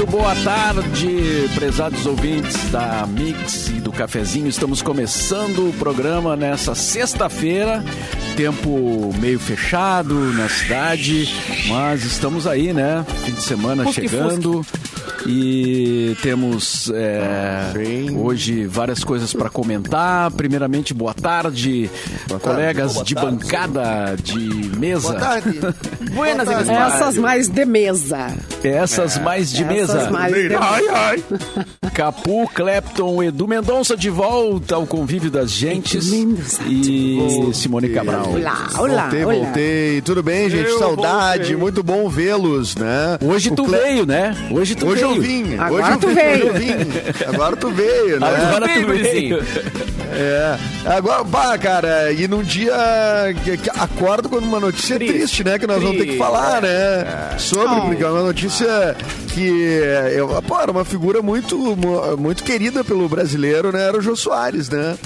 Muito boa tarde, prezados ouvintes da Mix e do Cafezinho. Estamos começando o programa nessa sexta-feira. Tempo meio fechado na cidade, mas estamos aí, né? Fim de semana Fusque, chegando. E temos é, hoje várias coisas para comentar. Primeiramente, boa tarde, colegas Boa de tarde. bancada de mesa. Boa tarde. Buenas, Boa tarde. Essas mais de mesa. Essas mais de mesa. Essas mais de Ai, ai. Capu, Clapton, Edu Mendonça de volta ao convívio das gentes. E Simone Cabral. Olá, olá, voltei, olá. voltei. Tudo bem, gente? Eu Saudade. voltei. Muito bom vê-los, né? Hoje O tu Cle- veio, né? Hoje tu Hoje veio. eu vim. Agora hoje eu tu veio. Hoje eu vim. Agora tu veio, né? Agora tu veio. É. Agora, bah, cara, e num dia que, que acordo com uma notícia triste, Triste. né? Que nós vamos ter que Triste. falar, né? Sobre, Oh. porque é uma notícia que eu, pô, era uma figura muito, mu- muito querida pelo brasileiro, né? Era o Jô Soares, né?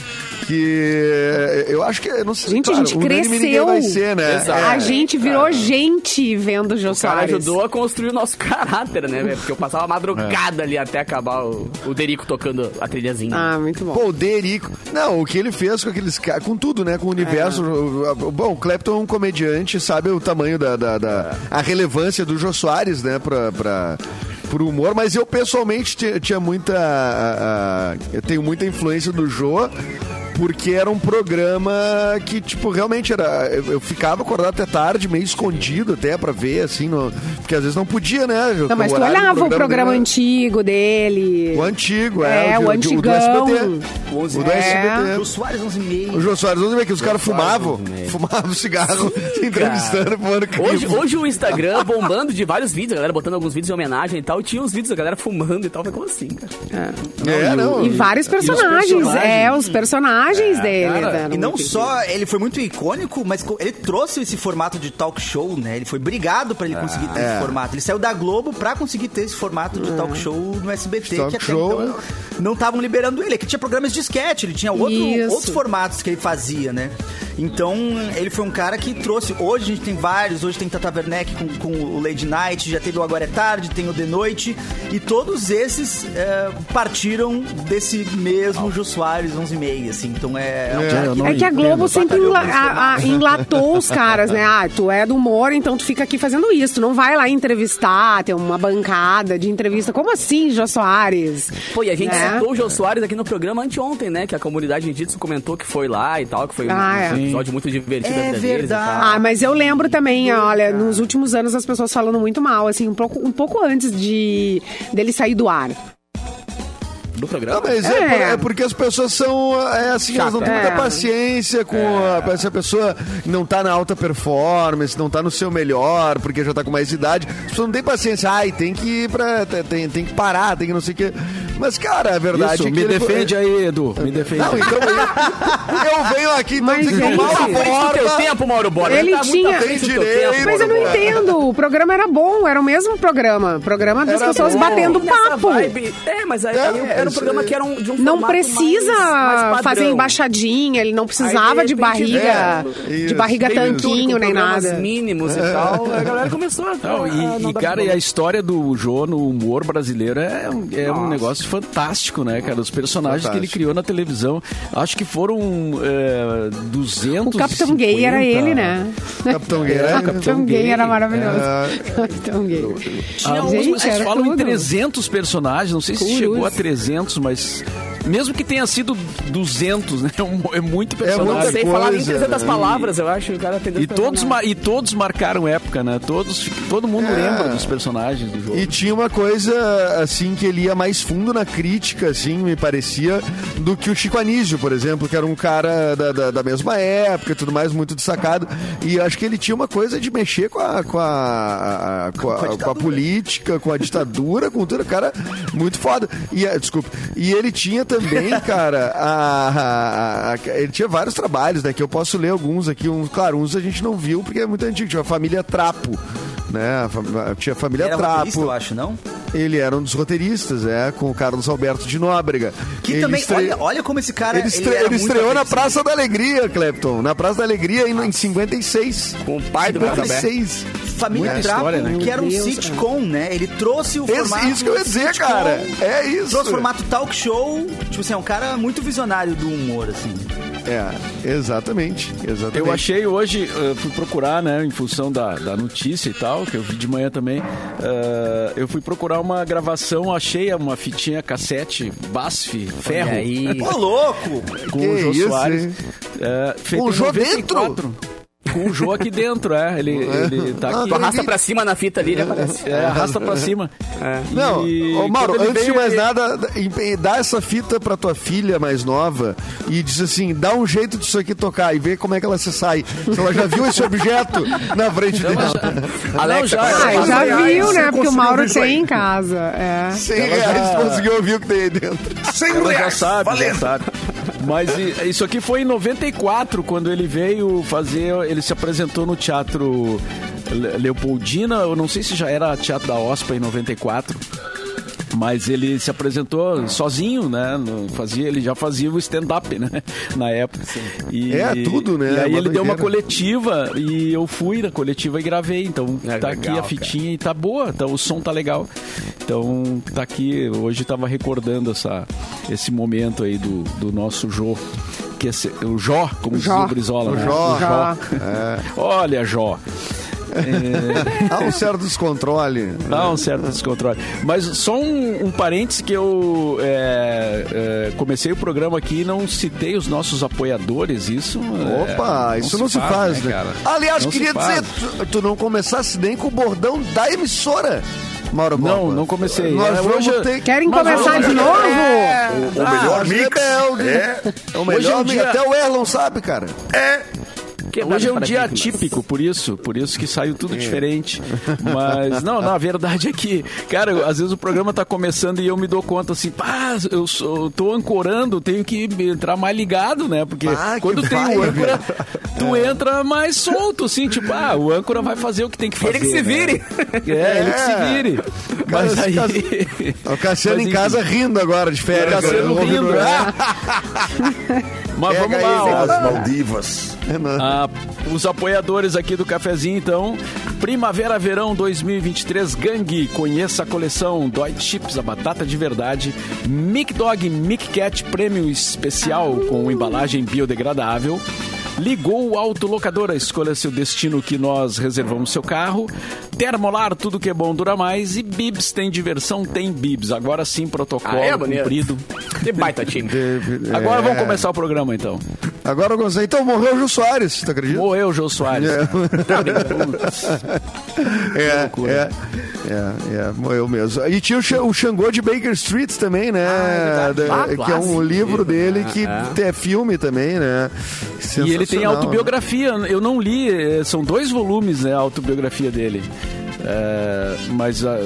Que eu acho que, não sei, Gente, a claro, gente unânime ninguém cresceu. vai ser, né? Exato. A gente virou gente vendo o Jô O cara Soares. ajudou a construir o nosso caráter, né, velho? Porque eu passava madrugada ali até acabar o, o Derico tocando a trilhazinha. Ah, muito bom. Pô, o Derico. Não, o que ele fez com aqueles caras. Com tudo, né? Com o universo. o- Bom, o Clapton é um comediante, sabe o tamanho da. da, da- a relevância do Jô Soares, né? Pra. pra pro humor, mas eu pessoalmente ti- tinha muita. eu tenho muita influência do Jô, porque era um programa que, tipo, realmente era. Eu, eu ficava acordado até tarde, meio escondido até pra ver, assim, no- porque às vezes não podia, né? Não, mas tu horário do olhava o programa dele era- antigo dele. O antigo, é. É, o do- do antigão. SBT. O 11 O do É. SBT. O Soares 11 e meio. O Jô Soares, vamos ver que os caras fumavam, né? fumavam cigarro, entrevistando, fumando Hoje, hoje o Instagram bombando de vários vídeos, a galera botando alguns vídeos de homenagem e tal. E tinha uns vídeos da galera fumando e tal. Foi como assim, cara? É, não. E vários personagens. personagens. É, os personagens dele. cara, né, E não só ele foi muito icônico, mas ele trouxe esse formato de talk show, né? Ele foi brigado pra ele conseguir ter esse formato. Ele saiu da Globo pra conseguir ter esse formato de talk show no SBT, Talk que até show, então não estavam liberando ele. Que tinha programas de sketch, ele tinha outro- outros formatos que ele fazia, né? Então, ele foi um cara que trouxe. Hoje a gente tem vários, hoje tem Tata Werneck com, com o Lady Night, já teve o Agora é Tarde, tem o The Noite, e todos esses é, partiram desse mesmo Jô Soares 11 e meia, assim. Então é, é um É, que- É que a Globo sempre enla- a- a- enlatou os caras, né? Ah, tu é do humor, então tu fica aqui fazendo isso. Tu não vai lá entrevistar, ter uma bancada de entrevista. Como assim, Jô Soares? Pô, e a gente É. citou o Jô Soares aqui no programa anteontem, né? Que a comunidade Jiu-Jitsu comentou que foi lá e tal, que foi um, Ah, é. um episódio muito divertido É e verdade. tal. Ah, mas eu lembro também, olha, nos últimos anos as pessoas falando muito mal, assim, um pouco, um pouco antes de dele sair do ar. Do programa. Não, mas é, É. é porque as pessoas são é assim, elas não têm muita É. paciência com a, se a pessoa não tá na alta performance, não tá no seu melhor, porque já tá com mais idade. As pessoas não têm paciência. Ai, tem que ir pra. Tem, tem que parar, tem que não sei o quê. Mas, cara, a verdade Isso, é que. me ele- defende aí, Edu. Me defende. Não, então eu, eu venho aqui então Mas, dizer que o Mauro Tá do teu Borba- tempo, Mauro Borba. Ele tá muito tinha- tempo. Mas eu não entendo, o programa era bom, era o mesmo programa. Programa das Era pessoas bom. batendo papo. É, mas aí, É, aí era um programa é, que era um, de um Não precisa mais- mais fazer embaixadinha, ele não precisava Aí, de de barriga, é, de isso, barriga bem tanquinho, nem nada. mínimos e tal. A galera começou a... Não, a- e, e, cara, e a história do Jô no humor brasileiro é, um- é um negócio fantástico, né, cara? Os personagens que ele Fantástico. criou na televisão, acho que foram é, 200 O Capitão Gay era ele, né? Capitão Gay, né? O Capitão Gay era maravilhoso. É. Capitão Gay. Tinha Ah, gente, vocês era falam em tudo. 300 personagens, não sei se Cruz. chegou a 300, mas mesmo que tenha sido 200, né? É É muito muita Não personagem. sei falar nem coisa, 300 né? palavras, eu acho. que O cara tem E todos, e todos marcaram época, né? Todos, todo mundo É. lembra dos personagens do jogo. E tinha uma coisa, assim, que ele ia mais fundo na crítica, assim, me parecia, do que o Chico Anísio, por exemplo, que era um cara da, da, da mesma época e tudo mais, muito destacado. E acho que ele tinha uma coisa de mexer com a, com a, a- com a, com a política, com a ditadura, com tudo. Cara, muito foda. E, eh, desculpa. E ele tinha também, cara, a, a- a- ele tinha vários trabalhos, né? Que eu posso ler alguns aqui. Um, claro, uns a gente não viu porque é muito antigo. Tinha a família Trapo. Né? Tinha a família Era Trapo. eu acho, não? Ele era um dos roteiristas, é, com o Carlos Alberto de Nóbrega. Que Ele também, estre- olha, olha como esse cara Ele, estre- ele muito estreou na. Praça da Alegria, Clepton. Na Praça da Alegria em, em 56. Com o pai do Carlos Alberto. 56. Família Muita Trapo, história, né? que era um Deus, sitcom, né? Ele trouxe o Esse- formato... isso que eu ia dizer, sitcom, cara. É isso. Trouxe o formato talk show. Tipo assim, é um cara muito visionário do humor, assim. É, exatamente. exatamente. Eu achei hoje, eh, fui procurar, né, em função da, da notícia e tal, que eu vi de manhã também. eh, eu fui procurar uma gravação, achei uma fitinha cassete BASF Ferro. Ô, louco! Com Que o Jô isso, Soares. feito Com o Jô 94. Com o Jô aqui dentro, é. Ele, ele tá Ah, aqui. Tu arrasta pra cima na fita ali, ele aparece. É, arrasta pra cima. Não, E ô Mauro, antes de veio, mais ele- nada, em- dá essa fita pra tua filha mais nova e diz assim, dá um jeito disso aqui tocar e vê como é que ela se sai. Se ela já viu esse objeto na frente dela. Alexa, Não, já- qual é Ah, já reais, viu, né? Porque o Mauro tem em casa. É. 100 reais tu conseguiu ouvir o que tem aí dentro. 100 Ela já reais. sabe, já valendo. sabe. Mas isso aqui foi em 94, quando ele veio fazer. Ele se apresentou no Teatro Le- Leopoldina. Eu não sei se já era Teatro da OSPA em 94. Mas ele se apresentou sozinho, né? No- fazia, ele já fazia o stand-up, né? Na época. E, É, tudo, né? E aí Uma ele deu uma coletiva e eu fui na coletiva e gravei. Então É, tá legal, aqui a cara. fitinha e tá boa. Então o som tá legal. Então tá aqui. Hoje tava recordando essa, esse momento aí do, do nosso Jô. Que é esse- o Jó, como diz Jó. o Brizola. O né? Jó. Já. Olha, Jó. É, Há um certo descontrole. Dá um certo descontrole. Mas só um, um parênteses que eu é, é, comecei o programa aqui e não citei os nossos apoiadores. Isso. é, Opa, isso não se faz, né? cara? Aliás, Não se queria faz. dizer, tu, tu não começasse nem com o bordão da emissora, Mauro Não, não comecei. Nós É, vamos hoje- ter Querem Mas começar hoje- de novo? O melhor Ah, mix. rebelde. É, É o Hoje é melhor mix. dia- Até o Erlon sabe, cara. é. Quebrado Hoje é um dia atípico, por isso, por isso que saiu tudo diferente. Mas, não, na verdade é que, cara, às vezes o programa tá começando e eu me dou conta assim, pá, eu, sou, eu tô ancorando, tenho que entrar mais ligado, né? Porque Ah, quando tem vai, o âncora, tu entra mais solto, assim, tipo, ah, o âncora vai fazer o que tem que fazer. Ele que se né? vire. É, ele que se É. vire. Mas Cara, aí. O Cassiano Mas, em casa rindo agora de férias. Cassiano Ouvindo- rindo, Ah, Mas Pega vamos aí, lá, ó. As Maldivas. Ah, os apoiadores aqui do cafezinho, então. Primavera Verão 2023 Gangue. Conheça a coleção Dói Chips, a batata de verdade. Mic Dog Mic Cat Prêmio Especial com embalagem biodegradável. Ligou o autolocadora, escolha seu destino que nós reservamos seu carro. Termolar, tudo que é bom dura mais. E Bibs, tem diversão, tem Bibs. Agora sim, protocolo Ah, é, cumprido. Que baita time. Agora É. vamos começar o programa então. Agora eu gostei. Então morreu o Jô Soares, tu acredita? Morreu o Jô Soares. É, é, é, é, morreu mesmo. E tinha o, Xa- o Xangô de Baker Street também, né? Ah, é. Da- Ah, que é um livro dele que É. é filme também, né? E ele tem Sensacional. autobiografia. Eu não li, são dois volumes, né? A autobiografia dele. É, mas ah,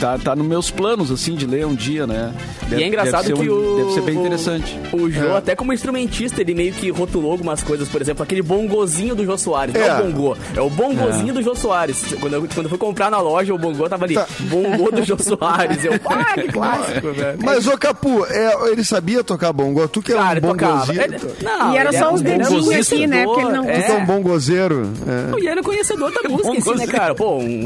tá, tá nos meus planos, assim, de ler um dia, né? E é engraçado deve que um- o. Deve ser bem o- interessante. O Jô, É. até como instrumentista, ele meio que rotulou algumas coisas. Por exemplo, aquele bongozinho do Jô Soares. Não é É. o bongô, é o bongozinho do Jô Soares. Quando eu, quando eu fui comprar na loja, o bongô tava ali. Tá. Bongô do Jô Soares. Eu, ah, que clássico, velho. Mas, ô Capu, é, ele sabia tocar bongo? Tu que é Cara, um bongozinho. Ele- não, E era só é os um dedinhos aqui, né? Porque ele não- Tu é É. um bongozeiro. É. E ele é conhecedor da música si, né, cara? Pô, um.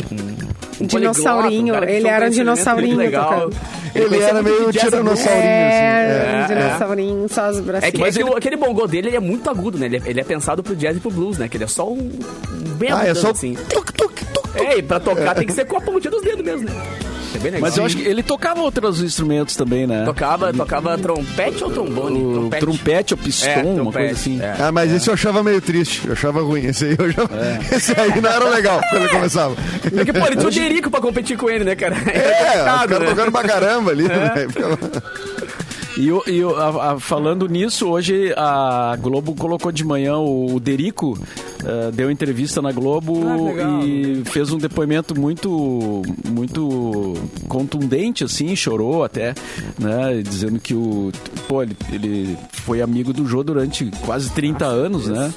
Um Dinossaurinho, um ele era um dinossaurinho muito legal. Ele conhecia era meio de jazz tiranossauro. É, É, um dinossaurinho, só os É bracinhos. que, Mas é que ele- aquele bongô dele ele é muito agudo, né? Ele é, ele é pensado pro jazz e pro blues, né? Que ele é só um. um bem Ah, é só assim. tuc, tuc, tuc. É, e pra tocar tem que ser com a pontinha dos dedos mesmo, né? É bem legal. Mas eu acho que ele tocava outros instrumentos também, né? Tocava, tocava trompete ou trombone? O trompete, ou piston, É, uma trompete, coisa assim. é. Ah, mas esse eu achava meio triste. Eu achava ruim. Esse aí, eu já... esse aí não era legal quando ele começava. É que, pô, ele tinha o Derico pra competir com ele, né, cara? É, os complicado, caras né? tocando pra caramba ali. né? E, o- e o- a- a- falando nisso, hoje a Globo colocou de manhã o, o Derico, eh, deu entrevista na Globo Ah, e fez um depoimento muito, muito contundente, assim, chorou até, né? Dizendo que o. Pô, ele, ele foi amigo do Jô durante quase 30 anos, né?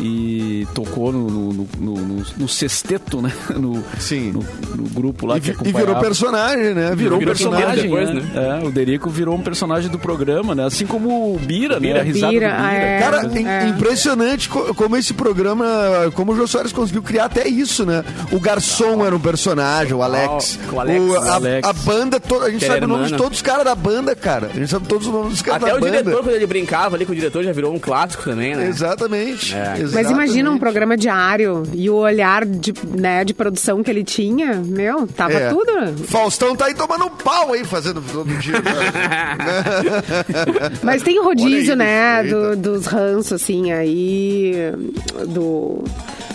E tocou no, no, no, no- no sexteto, né? No, Sim. No, no grupo lá E, que vi- e virou acompanhava. personagem, né? Virou um Virou personagem, depois, né? né? É, o Derico virou um personagem do programa, né? Assim como o Bira, né? A risada Bira, do Bira. é. Cara, É. impressionante co- como esse programa, como o Jô Soares conseguiu criar até isso, né? O garçom era um personagem, o Alex. o Alex. a, Alex. a banda toda, a gente Que sabe o nome de né? todos os caras da banda, cara. A gente sabe todos os nomes dos caras Até da o banda. diretor, quando ele brincava ali com o diretor, já virou um clássico também, né? Exatamente. É. Mas imagina um programa diário e o olhar de, né, de produção que ele tinha, meu, tava É. tudo. Faustão tá aí tomando um pau aí, fazendo todo dia. Mas tem o rodízio, aí, né, do- dos ranços, assim, aí, do...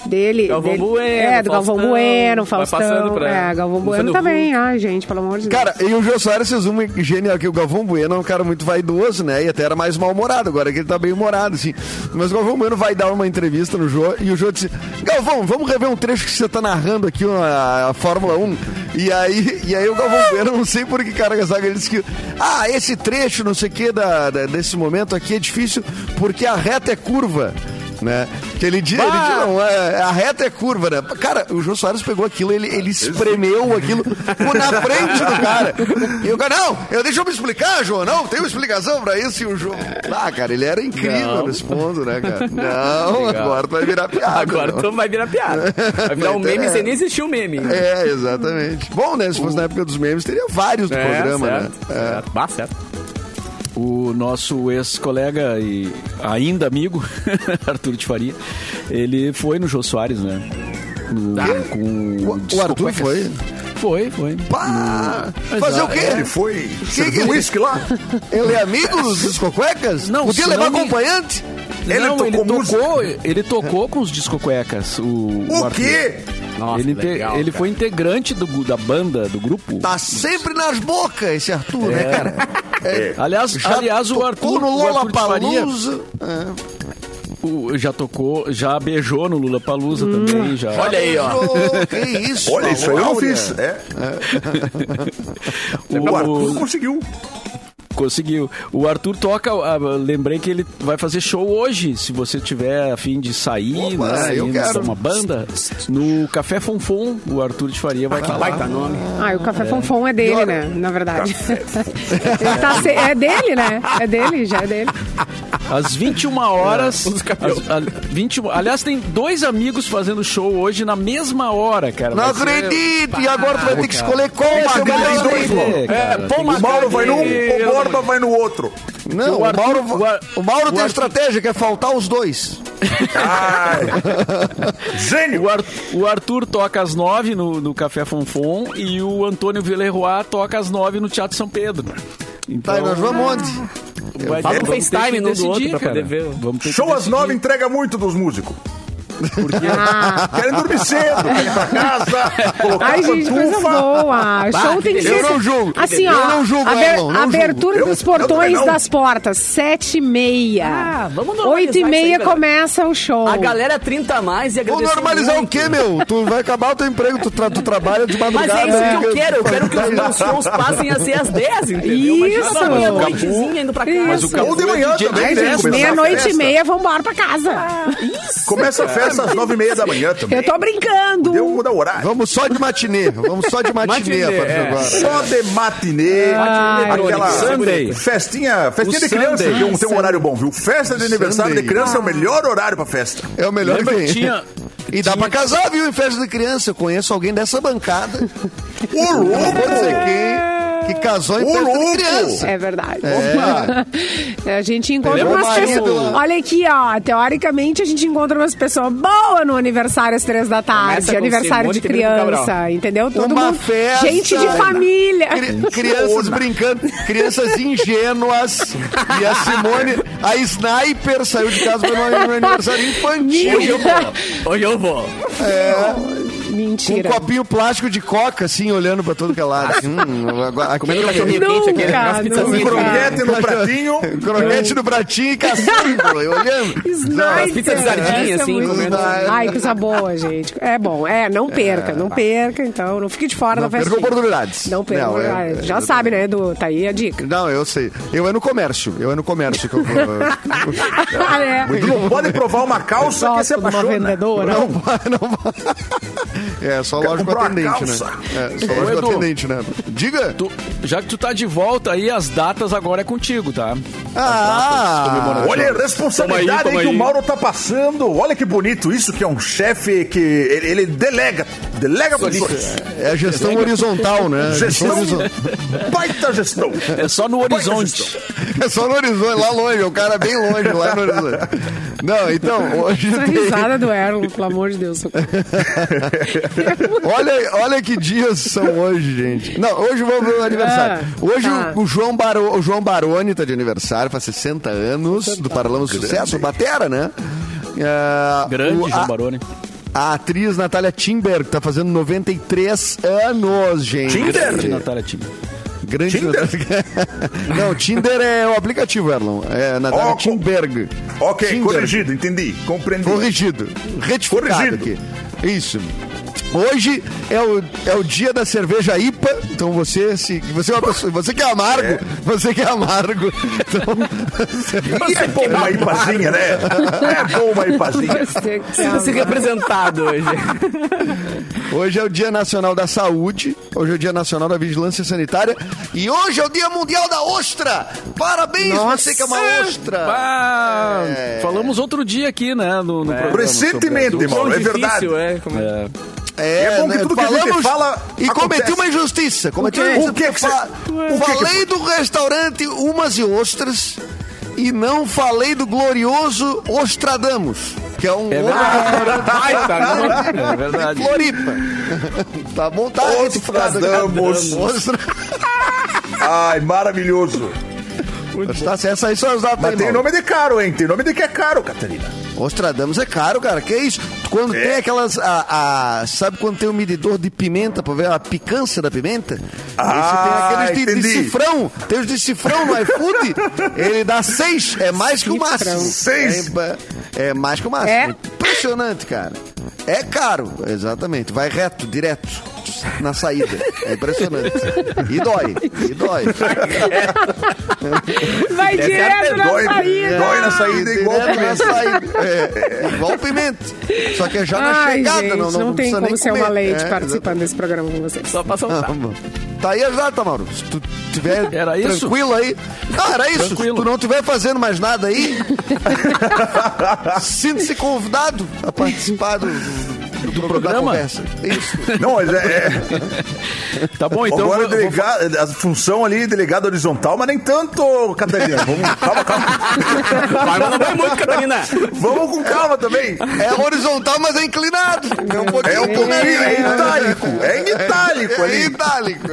Dele, Galvão dele- Bueno, é, do Galvão Faustão, Bueno, vai Faustão, passando pra é, Galvão Bueno também, ai gente, pelo amor de Deus. Cara, e o Jô Soares fez uma genial, que o Galvão Bueno é um cara muito vaidoso, né? E até era mais mal-humorado, agora que ele tá bem humorado, assim. Mas o Galvão Bueno vai dar uma entrevista no Jô, e o Jô disse, Galvão, vamos rever um trecho que você tá narrando aqui a, a Fórmula 1. E aí, e aí o Galvão Bueno, não sei por que cara ele disse que, ah, esse trecho, não sei o que, da, da- desse momento aqui é difícil porque a reta é curva. Né? Que ele diz, ele diz, não, é, a reta é curva, né? Cara, o Jô Soares pegou aquilo, ele, ele espremeu aquilo por na frente do cara. E o cara, não, eu, deixa eu me explicar, João, não, tem uma explicação pra isso. E o João, ah, cara, ele era incrível Não. nesse ponto, né, cara? Não, agora tu vai virar piada. Agora não. tu vai virar piada. Vai virar um meme sem nem existir um meme. É, exatamente. Bom, né? Se fosse na época dos memes, teria vários do programa, certo, né? É. certo. Bah, certo. O nosso ex-colega e ainda amigo, Arthur de Faria, ele foi no Jô Soares, né? No, com O- o Arthur foi? Foi, foi. Pá, No- fazer o quê? Ele foi servir que- uísque lá? Ele é amigo dos discocuecas? Não, Podia levar não acompanhante? Ele Não, tocou ele música? tocou, ele tocou com os discocuecas. O, O Arthur. quê? Nossa, ele, legal, ele foi integrante do, da banda, do grupo. Tá sempre nas bocas esse Arthur, né, cara? É. Aliás, Já aliás o Arthur, no Arthur Faria. É. o- já tocou, já beijou no Lula Palusa Hum. também. Já. Olha aí, ó. Que isso? Olha, isso aí eu não fiz. É. O- O Arthur conseguiu. Conseguiu. O Arthur toca. ah, lembrei que ele vai fazer show hoje. Se você tiver a fim de sair, Opa, né, eu ir quero. uma banda, no Café Fonfon, o Arthur de Faria vai estar lá. Baita nome. Ah, e o Café Fonfon é dele, né? Na verdade. Ele tá se- É dele, né? É dele, já é dele. Às 21 horas. Às- a- 21 aliás, tem dois amigos fazendo show hoje na mesma hora, cara. Não acredito! E agora tu vai ter que escolher qual é o melhor dois, É, pô, O Mauro vai num, o Borba vai no outro. Não, O o, Arthur- Mauro, o Ar- o Mauro o tem Arthur- estratégia que é faltar os dois. Ai. Gênio. O, Ar- o Arthur toca às nove no, no Café Fonfon e o Antônio Villeroy toca às nove no Teatro São Pedro. Então, Tá, nós vamos onde? Vai Fala ter- no ter FaceTime do outro pra cara. ver. Show às nove entrega muito dos músicos. Ah. Querem dormir cedo, querem ir pra casa, colocar Ai, a gente, coisa boa. Show tem que ser. Eu não julgo. Assim, Eu ó. não julgo, aber- Elon, não abertura julgo. dos Eu- eu portões não. das portas, sete e meia. Ah, vamos normalizar Oito e isso meia aí, galera. começa o show. A galera 30 a mais e Vou agradecer normalizar muito. o quê, meu? Tu vai acabar o teu emprego, tu, tra- tu trabalha de Mas madrugada. é isso né? que eu quero. Eu quero que os meus shows passem a ser às 10, entendeu? Isso. Imagina uma noitezinha indo pra casa. Mas o Capu de manhã também, né? meia-noite e meia, vambora pra casa. Começa a festa às nove e meia da manhã também. Eu tô brincando. Deu mudar o horário. Vamos só de matinê. Vamos só de matinê, a partir é. agora. Só de matinê. Ai, aquela Sunday. festinha, festinha O de criança Sunday. tem um, tem um horário bom, viu? Festa de aniversário Sunday. de criança é o melhor horário pra festa. É o melhor Lembra que tem. tinha... E dá pra casar, viu, em festa de criança. Eu conheço alguém dessa bancada. Ô, Não vou dizer louco! quem, que casou em festa de criança. É verdade. A gente encontra umas o pessoas. Olha aqui, ó. Teoricamente, a gente encontra umas pessoas boas no aniversário às três da tarde. Aniversário de criança. Entendeu? Todo Uma mundo. festa. Gente de família. Cri- crianças brincando, crianças ingênuas. E a Simone, a sniper, saiu de casa para no aniversário infantil. Hoje eu vou. Hoje eu vou. Com um Mentira. copinho plástico de coca, assim, olhando pra todo que é lado. Hum, agora, Comendo cachorrinho quente aqui? Aquelas nunca. pizzazinhas. Croquete no pratinho. Croquete no pratinho e caçando, olhando. Snyder. pizza de sardinha, Essa é assim, muito. Ai, coisa boa, gente. É bom. É, não perca, não perca, então. Não fique de fora Não da perca festa. oportunidades. Não perca Não, é-. Já é- sabe, né, Edu? Tá aí a dica. Não, eu sei. Eu é no comércio. Eu é no comércio que eu vou. Ah, é. Tu não pode provar uma calça que Gosto de uma apaixona. vendedora. Não vai, não vai. É, só lógico atendente, né? É, só Ô, lógico Edu. atendente, né? Diga. Tu- já que tu tá de volta aí, as datas agora é contigo, tá? Ah, Olha a responsabilidade Toma aí, toma que o aí. Mauro tá passando. Olha que bonito isso, que é um chefe que ele, ele delega. Delega funções. é a gestão horizontal, né? Gestão. horizontal. Baita gestão. É só no horizonte. É só no horizonte, lá longe, o cara bem longe, lá no horizonte. Não, então, hoje Essa tem... risada do Erlon, pelo amor de Deus. Olha, olha que dias são hoje, gente. Não, hoje vamos pro aniversário. Ah, Hoje tá. o, o João Baro, o João Baroni tá de aniversário, faz 60 anos, do Paralama Sucesso, Batera, né? É, Grande, o- João a- Baroni. A atriz Natália Timber, que tá fazendo 93 anos, gente. Tinder? Natália Timber. Grande Tinder? Não, Tinder é o aplicativo, Erlon. É Natália Ó, Timberg. Ok, Tinder. corrigido, entendi. Compreendi. Corrigido. Retificado Corrigido. aqui. Isso. Hoje é o, é o dia da cerveja IPA, então você se você é uma pessoa, você que é amargo, você que é amargo, então, E é bom uma ipazinha, né? É bom uma ipazinha. Você que Sinta-se é- representado hoje. hoje é o Dia Nacional da Saúde, hoje é o Dia Nacional da Vigilância Sanitária e hoje é o Dia Mundial da Ostra. Parabéns Nossa. você que é uma ostra. É. Falamos outro dia aqui, né? No, no programa Recentemente, Mauro, é verdade. Difícil, é. Como... a- É. É, É bom que né, tudo que a gente fala e acontece. cometi uma injustiça. Cometi uma O injustiça. que que você- o que que falei do restaurante Umas e Ostras e não falei do glorioso Ostradamus, que é um É verdade. Cara, restaurante É verdade. de Floripa. tá bom, tá. Ostradamus. Ostra... Ai, maravilhoso. Tá, essa aí são as datas Mas aí, tem nome de caro, hein? Tem nome de que é caro, Catarina. Ostradamus é caro, cara. Que isso? Quando É. tem aquelas. A, a- sabe quando tem um medidor de pimenta pra ver a picância da pimenta? Ah, Esse tem aqueles de, de cifrão. Tem os de cifrão no iFood. ele dá seis. É mais que o máximo. Seis? É, é mais que o máximo. É? Impressionante, cara. É caro, exatamente. Vai reto, direto. Na saída. É impressionante. E dói. E dói. Vai direto na dói, saída. dói na saída igual Direto na pimenta. saída. É, é igual pimenta. Só que é já na Ai, chegada. gente, não, não, não, tem precisa como nem ser comer. uma leite É, participando desse programa com vocês. Só pra soltar. Vamos. Tá aí a data, Mauro. Se tu tiver Era isso? tranquilo aí. Não, era isso. Tranquilo. Se tu não tiver fazendo mais nada aí, sinta-se convidado a participar do, do, do programa. Conversa. Isso. Não, mas é. Tá bom, então. agora vou- vou- delegado, a função ali, delegado horizontal, mas nem tanto, Catarina. Vamos, calma, calma. Vai, mas não vai muito, Catarina. Vamos com calma também. É horizontal, mas é inclinado. É um pouquinho, É um pouquinho, é em itálico. É em itálico É ali. itálico.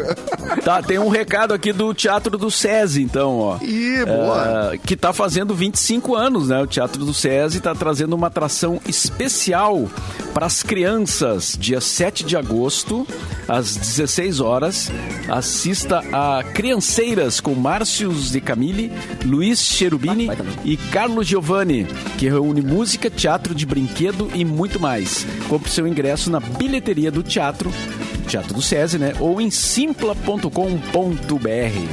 Tá, tem um recado aqui do Teatro do SESI, então, ó. Ih, boa. É, que tá fazendo 25 anos, né? O Teatro do SESI tá trazendo uma atração especial para as crianças, dia 7 de agosto, às 16 horas. Assista a Crianceiras com Márcios de Camille, Luiz Cherubini e Carlos Giovanni, que reúne música, teatro de brinquedo e muito mais. Compre seu ingresso na bilheteria do teatro Teatro do SESI, né? Ou em simpla.com.br.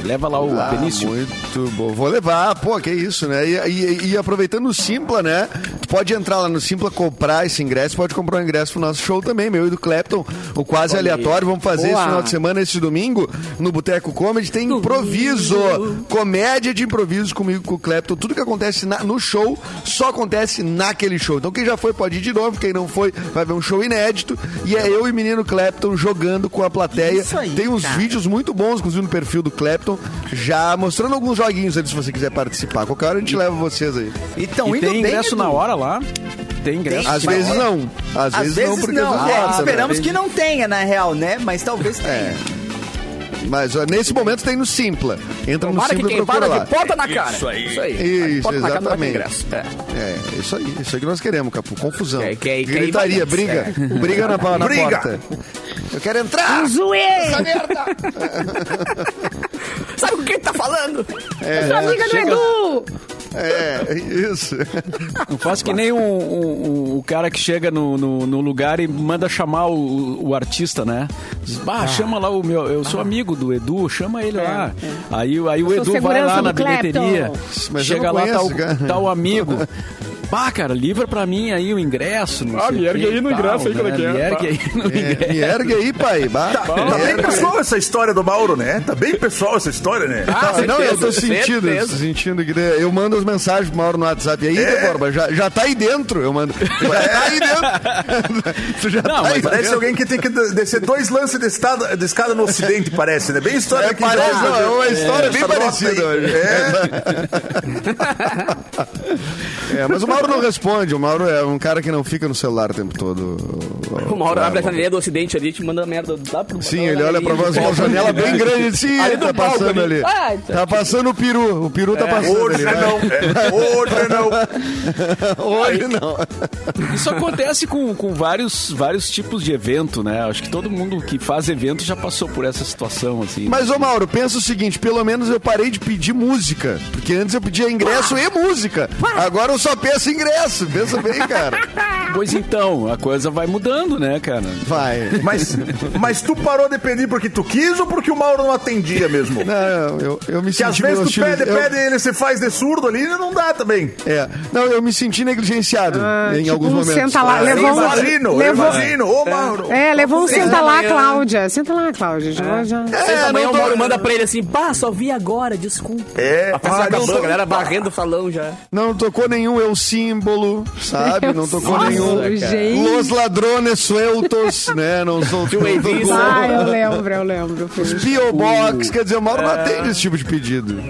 Leva lá o Ah, Benício. muito bom. Vou levar, pô, que isso, né? E, e- e aproveitando o Simpla, né? Tu pode entrar lá no Simpla, comprar esse ingresso, pode comprar um ingresso pro nosso show também, meu e do Clapton, o quase aleatório. Vamos fazer Boa. esse final de semana, esse domingo, no Boteco Comedy. Tem improviso, comédia de improviso comigo, com o Clapton. Tudo que acontece na- no show só acontece naquele show. Então quem já foi pode ir de novo, quem não foi vai ver um show inédito. E é eu e menino Clapton jogando com a plateia. Isso aí, Tem uns cara. vídeos muito bons, inclusive no perfil do Clapton, já mostrando alguns joguinhos ali se você quiser participar. Qualquer hora a gente leva vocês aí. Então, e tem ingresso na hora lá? Tem ingresso. Às Mas- vezes não. Às, Às vezes, vezes não, porque não. não É, gosta, esperamos né? que não tenha, na real, né? Mas talvez tenha. É. Mas ó, nesse momento tem no Simpla. Entra no Tomara que Simpla e quem procura para lá. de porta na cara. Isso aí. Isso aí. Isso, exatamente. ingresso. É. É, isso aí, isso aí que nós queremos, Capu. Confusão. Que- que- que Gritaria, aí vai- briga. Briga na, na Briga. porta. Eu quero entrar! Zoei! Sabe com quem tu tá falando? Sua amiga do Edu! É, isso. Não faz que nem um, um- um- o cara que chega no, no, no lugar e manda chamar o, o artista, né? Diz, bah, chama lá o meu. Eu sou amigo do Edu, chama ele lá. Aí, aí o Edu vai lá na bilheteria. Mas chega lá, tá o, tá o amigo. Bah, cara, livra pra mim aí o ingresso. Não Ah, sei me ergue que aí no tal, ingresso aí, né? qual é que é? Me ergue aí no ingresso. É, me ergue aí, pai. Bah, Tá, me tá bem pessoal essa história do Mauro, né? Tá bem pessoal essa história, né? Ah, não, eu tô sentindo, certeza. sentindo que eu mando as mensagens pro Mauro no WhatsApp. E aí, É. Já, já tá aí dentro. Eu mando. Já tá aí dentro. já Não, tá mas aí Parece dentro. alguém que tem que descer dois lances de escada, de escada no ocidente, parece, né? Bem história É, aqui. parece, não, é uma história bem essa nota parecida hoje. É. É, mas o Mauro não responde. O Mauro é um cara que não fica no celular o tempo todo. Uma hora abre a janelinha do ocidente ali e te manda merda. Dá pro, Sim, ele olha pra nós uma janela bem grande. Sim, Ali tá passando ali. ali. Ah, Tá passando o peru. O peru tá passando Hoje ali. não, é, hoje não. Hoje não. Isso acontece com, com vários, vários tipos de evento, né? Acho que todo mundo que faz evento já passou por essa situação, assim. Mas, ô Mauro, pensa o seguinte: pelo menos eu parei de pedir música. Porque antes eu pedia ingresso e música. Agora eu só ingresso. Pensa bem, cara. Pois então, a coisa vai mudando, né, cara? Vai. Mas, mas tu parou de pedir porque tu quis ou porque o Mauro não atendia mesmo? Não, eu, eu me Que às senti vezes meio tu hostil- pede, eu- pede, ele se faz de surdo ali e não dá também. É. Não, eu me senti negligenciado em tipo alguns um momentos. senta lá, É, levou eu um- imagino, eu levou- imagino. Ô, Mauro. É, levou um senta lá. Cláudia. Senta lá, Cláudia. Já, já. Seis É, da manhã não o tô- Mauro manda pra ele assim, pá, só vi agora, desculpa. É, A festa ah, não acabou, tô- a galera varrendo o salão já. Não tocou nenhum eu símbolo, sabe? Não tocou Nossa, nenhum. gente. Los ladrones sueltos, né? Não sou. Não tocou. Ah, eu lembro, eu lembro. filho. P.O. Box, quer dizer, o Mauro não atende esse tipo de pedido.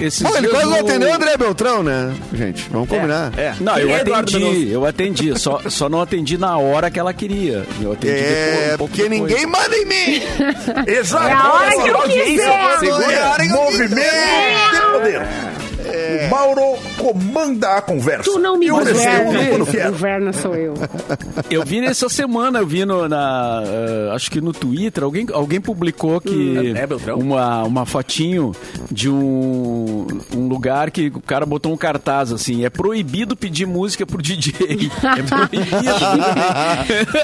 Esses Pô, ele quase não atendeu o André Beltrão, né? Gente, vamos combinar. É. Não, eu Quem é Eduardo Mendonça? atendi, eu atendi. Só, só não atendi na hora que ela queria. Eu atendi depois, É, um pouco porque depois. ninguém manda em mim! Exato. É a hora que eu quiser. segura. É a hora que eu Movimento de poder. O Mauro comanda a conversa. Tu não me governa. Governa sou eu. Eu vi nessa semana, eu vi no, na, eh, acho que no Twitter, alguém, alguém publicou que é, Beltrão? uma, uma fotinho de um, um lugar que o cara botou um cartaz assim, é proibido pedir música pro DJ. É proibido.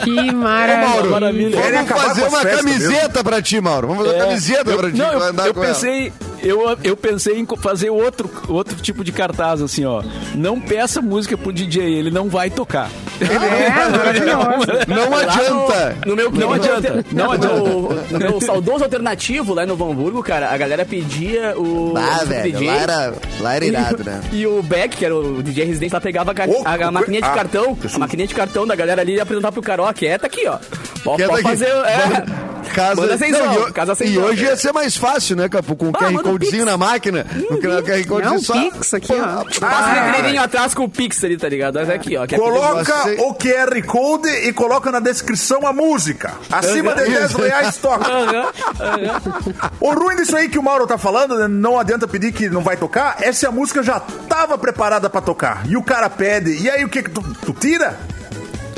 Que Ô, maravilha. Mauro, Maravilha. Querem vamos fazer uma festas camiseta pra ti, Mauro. Vamos fazer uma É, camiseta eu, pra ti. não, pra eu, andar eu com ela. pensei, eu, eu pensei em fazer outro, outro tipo de cartaz, assim, ó. Não peça música pro DJ, ele não vai tocar. É, maravilhoso. Não Lá adianta. No, no meu Não adianta, não adianta. No, no meu saudoso alternativo lá Novo Hamburgo, cara, a galera pedia o. Ah, velho, DJ, lá era, lá era irado, né? E o Beck, que era o DJ residente, lá pegava a, a, a maquininha de ah, cartão, a maquininha de cartão da galera ali e apresentava pro cara, ó, quieta aqui, ó. Pode, fazer. É, Casa, Não, e casa sem e hoje ia ser mais fácil, né, Capu? Com o Ah, QR Codezinho na máquina. No QR Code Não, só. Pix aqui, ó. Passa o pequenininho atrás com o Pix ali, tá ligado? Mas aqui, ó. que é Coloca o QR Code e coloca na descrição a música. Acima de 10 reais toca. O ruim disso aí que o Mauro tá falando, né, não adianta pedir que não vai tocar, é se a música já tava preparada pra tocar. E o cara pede, e aí o que que tu, tu tira?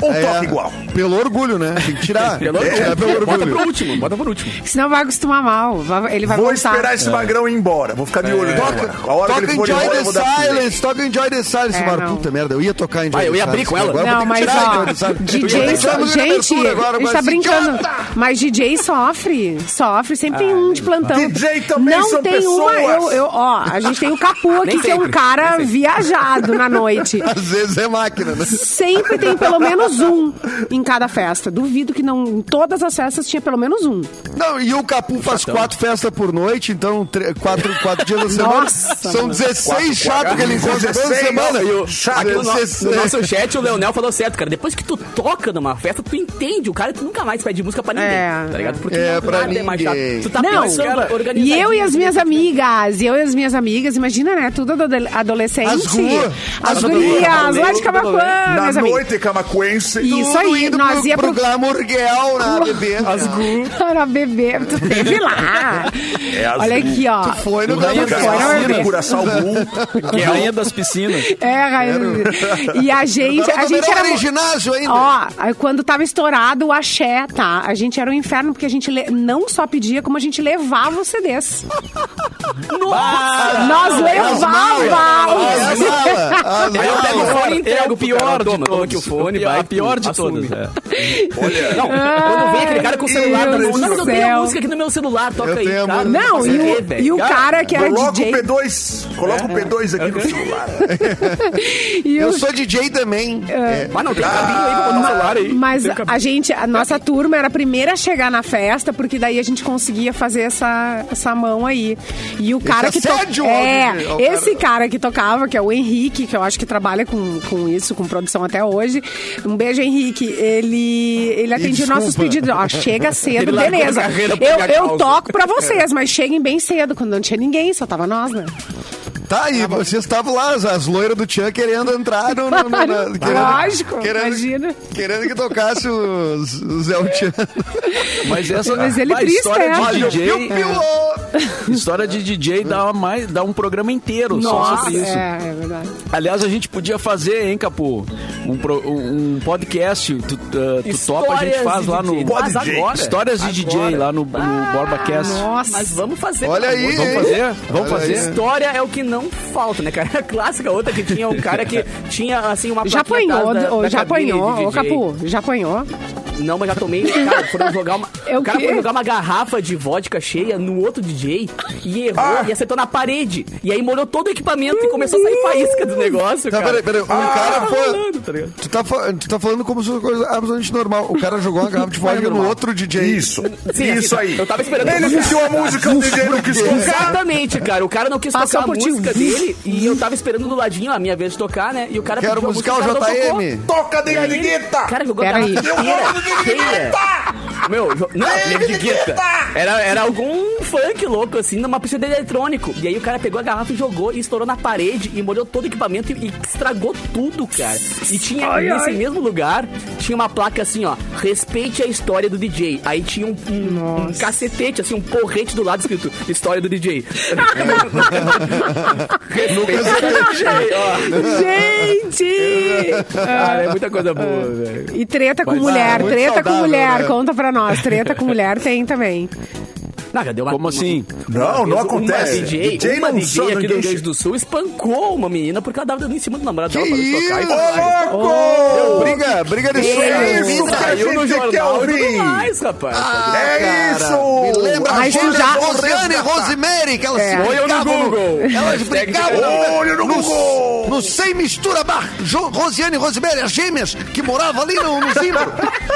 Ou É, toca igual? Pelo orgulho, né? Tem que tirar. Pelo É, orgulho. pelo Bota orgulho. pro último, bota por último. Senão vai acostumar mal. Ele vai Vou voltar. esperar esse magrão ir embora. Vou ficar de olho nele agora. A hora que Toca ele for Enjoy embora, eu the. Silence, toca Enjoy the Silence, É. Puta merda, eu ia tocar Enjoy Ah, eu the ia Silence. abrir com ela. Agora eu Não, vou ter que mas tirar ó, the Silence. Eu DJ, que gente, agora, a gente mas tá brincando, mas DJ sofre, sofre, sempre tem um de plantão. DJ também Não são tem uma, eu, eu, ó, a gente tem o Capu aqui, que é um cara viajado na noite. Às vezes é máquina, né? Sempre tem pelo menos um em cada festa. Duvido que não, em todas as festas tinha pelo menos um. Não, e o Capu faz quatro festas por noite, então quatro, quatro dias da semana. Nossa, São mano. 16 chatos que ele encontra toda 16, semana. e o chato- Aqui no, no- 16. no nosso chat, o Leonel falou certo, cara. Depois que tu toca numa festa, tu entende o cara, tu nunca mais pede música pra ninguém. É, tá ligado? Porque é, não, pra nada é mais chato. ninguém. Tu tá Não, pensando E eu e as minhas amigas, e eu e as minhas amigas, imagina, né? Tudo ado- adolescente. As gu- As as gurias, gu- lá de Camacuã, Na noite camacuense. Isso aí. indo nós pro, ia pro pro- Glamour Girl na bebê. Era bebê, tu teve lá. É azul. Olha aqui, ó. Foi no Tu Glamour foi Girl. na Curaçao. Que é a rainha das piscinas. É, Rainha. E a gente, a gente era. em ginásio ainda. Ó, aí quando tava estourado o axé, tá? A gente era um inferno porque a gente não só pedia, como a gente levava os CDs. Nossa! Nós levávamos! Aí eu pego o fone e entrego É o pior cara. de aqui o todos. fone, O pior- vai. a pior de assume. todas. é. Não, quando vem aquele cara com o celular, tá do não, eu tenho a música aqui no meu celular, toca Eu aí, tenho cara. Não, e o, e o cara que era Coloca DJ. o P2. Coloca o P2 aqui no celular. E Eu o- sou DJ também. É. Mas não, tem um cabinho aí pra botar o celular aí. Mas a gente, a nossa turma era a primeira a chegar na festa, porque daí a gente conseguia fazer essa, essa mão aí. E o cara que to- assédio É, ao esse cara que tocava, que é o Henrique, que eu acho que trabalha com, com isso, com produção até hoje. Um beijo, Henrique. Ele, ele atendia desculpa. nossos pedidos. Ó, chega cedo, beleza. Eu, eu toco pra vocês, mas cheguem bem cedo, quando não tinha ninguém, só tava nós, né? Tá aí, vocês estavam lá, as, as loiras do Tchan querendo entrar no. no, no- no- querendo, Lógico, querendo, imagina. Querendo que tocasse os, o Zé o Tchan. Mas essa Mas ele a triste, história é. de DJ, Piu, piu. história de DJ dá, mais, dá um programa inteiro só Nossa, sobre isso. é, é verdade. Aliás, a gente podia fazer, hein, Capu? Um, pro- um podcast, tu, uh, tu topa, a gente faz lá no... DJ. Mas agora. Histórias de DJ Agora. lá no, no BorbaCast. Nossa. Mas vamos fazer. Olha aí, Vamos fazer? Vamos Olha fazer? aí. História é o que não falta, né, cara? A clássica outra que tinha um cara que tinha, assim, uma Já apanhou, da- ô, da já apanhou, ô. Capu, já apanhou. Não, mas já tomei. Cara, foram jogar uma. É o cara foi jogar uma garrafa de vodka cheia no outro DJ e errou Ah. e acertou na parede. E aí molhou todo o equipamento e começou a sair faísca do negócio, Tá, peraí, peraí. O Ah, cara foi. rolando, tá? Tu tá, tu tá falando como se fosse uma coisa absolutamente normal. O cara jogou uma garrafa de vodka no normal. outro DJ. Isso. Sim, Isso assim, aí. eu tava esperando Ele pediu a música, o DJ não quis tocar. Exatamente, cara. O cara não quis Passou tocar a por ti. Música dele e eu tava esperando do ladinho a minha vez de tocar, né? E o cara Quero musical música. JM. Toca, E aí, Guetta. cara jogou a garrafa inteira. Meu, jo- não, Guetta. Era, era algum funk louco, assim, numa pista de eletrônico. E aí o cara pegou a garrafa e jogou e estourou na parede e molhou todo o equipamento e, e estragou tudo, cara. E tinha, nesse mesmo lugar, tinha uma placa assim, ó, respeite a história do DJ. Aí tinha um, um, um cacetete, assim, um porrete do lado escrito, história do DJ. respeite a DJ, ó. Gente! Cara, é muita coisa boa, velho. E treta com Mas, mulher, ah, muito treta com saudável, mulher, né? conta pra nós. Treta com mulher tem também. Não, já deu uma, Como assim? Não, não Uma acontece. DJ, DJ uma não DJ aqui do Rio Grande do Sul espancou uma menina porque ela tava dando em cima do namorado dela pra Que tocar. E Ô, louco! Briga, briga de É sonho. isso que a gente quer ouvir. mais, rapaz. É Cara, isso! Me lembra Mas a já- Rosiane Rosemary, que elas É. se Olho no brigavam Google. Elas brigavam Olho no Google. no Sem Mistura Bar. Rosiane e Rosemary, as gêmeas, que moravam ali no, no Zimbro.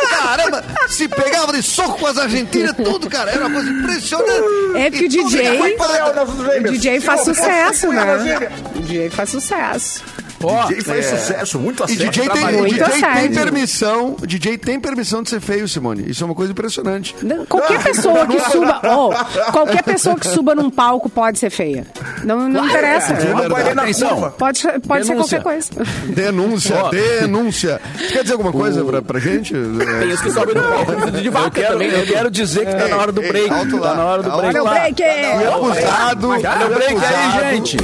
Caramba, se pegavam de soco com as argentinas, tudo, cara. Era uma coisa impressionante. É que o DJ culpada. O DJ faz sucesso, né? O DJ faz sucesso. Ó, DJ faz sucesso, muito E acesso. DJ tem, Muito DJ tem permissão, DJ tem permissão de ser feio, Simone. Isso é uma coisa impressionante. Não, Qualquer pessoa que suba, oh, qualquer pessoa que suba num palco pode ser feia. Não, não interessa. Não vai ler na Atenção. curva. Pode, pode ser qualquer coisa. Denúncia, Ó. denúncia. Você quer dizer alguma coisa pra, pra gente? Tem os que sobem no palco de eu vaca quero, também, né? eu quero dizer que tá na hora do Ei, break. alto lá. Tá na hora do break. Olha o break! Olha o break aí, gente.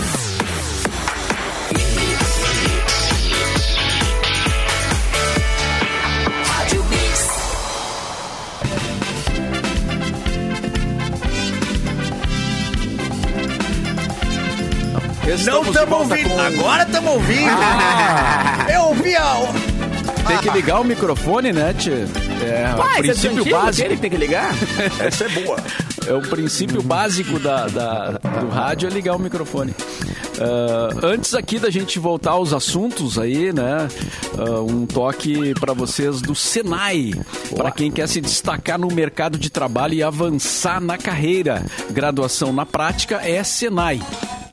Não Estamos ouvindo. com- Agora estamos ouvindo. Eu ouvi a... Tem que ligar o microfone, né, Tchê? É, o Pai, esse é princípio antigo, básico. que tem que ligar? Essa é boa. É o princípio básico da, da- do rádio é ligar o microfone. Ah, antes aqui da gente voltar aos assuntos aí, né? ah, um toque para vocês do Senai, para quem quer se destacar no mercado de trabalho e avançar na carreira. Graduação na prática é Senai.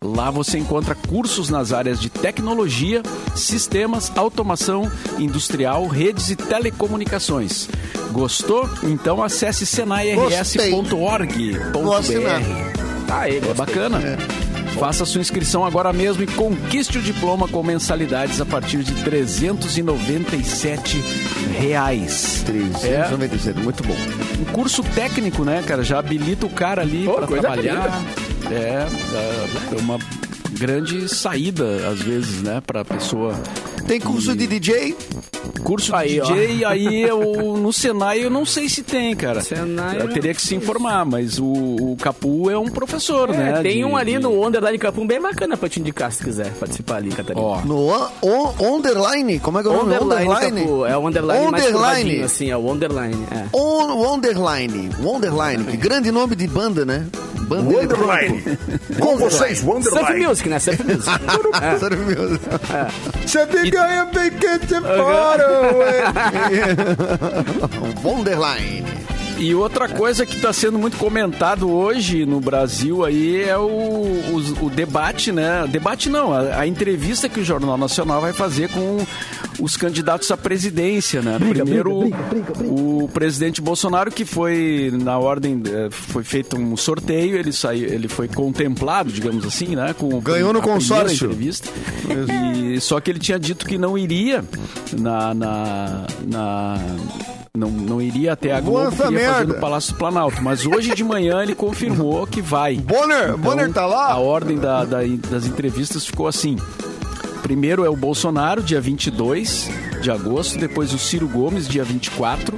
Lá você encontra cursos nas áreas de tecnologia, sistemas, automação industrial, redes e telecomunicações. Gostou? Então acesse senairs.org.br. Tá aí, É bacana. Faça sua inscrição agora mesmo e conquiste o diploma com mensalidades a partir de 397 reais. 397, muito bom. Um curso técnico, né, cara? Já habilita o cara ali pra coisa trabalhar. É, é uma grande saída, às vezes, né, pra pessoa. Tem curso de DJ? Curso Aí, de ó. DJ, aí eu, no Senai eu não sei se tem, cara. Senai eu teria que se informar, mas o, o Capu é um professor, É, né? tem de- um ali de- no Underline Capum bem bacana pra te indicar se quiser participar ali, Catarina. Ó, No on- underline? Como é que é o nome? Underline, Capu, é o Underline mais Underline. curvadinho, assim, é o Underline, é. On, Wonderline. Wonderline. Que grande nome de banda, né? Banda Wonderline. Com vocês, Surf Wonderline. Music, né? Surf Music. É. Sério mesmo. Você fica aí, pequete fora, Wonderline. E outra coisa que está sendo muito comentado hoje no Brasil aí é o, o, o debate, né? Debate não, a, a entrevista que o Jornal Nacional vai fazer com os candidatos à presidência, né? Primeiro, o presidente Bolsonaro, que foi na ordem, eh, foi feito um sorteio, ele saiu, ele foi contemplado, digamos assim, né? Com Ganhou no consórcio. entrevista. E, só que ele tinha dito que não iria na. na, na- não, não iria até a Globo, Nossa, queria fazer no Palácio do Planalto. Mas hoje de manhã ele confirmou que vai. Bonner, Bonner tá lá? A ordem da- da- das entrevistas ficou assim. Primeiro é o Bolsonaro, dia 22 de agosto. Depois o Ciro Gomes, dia 24.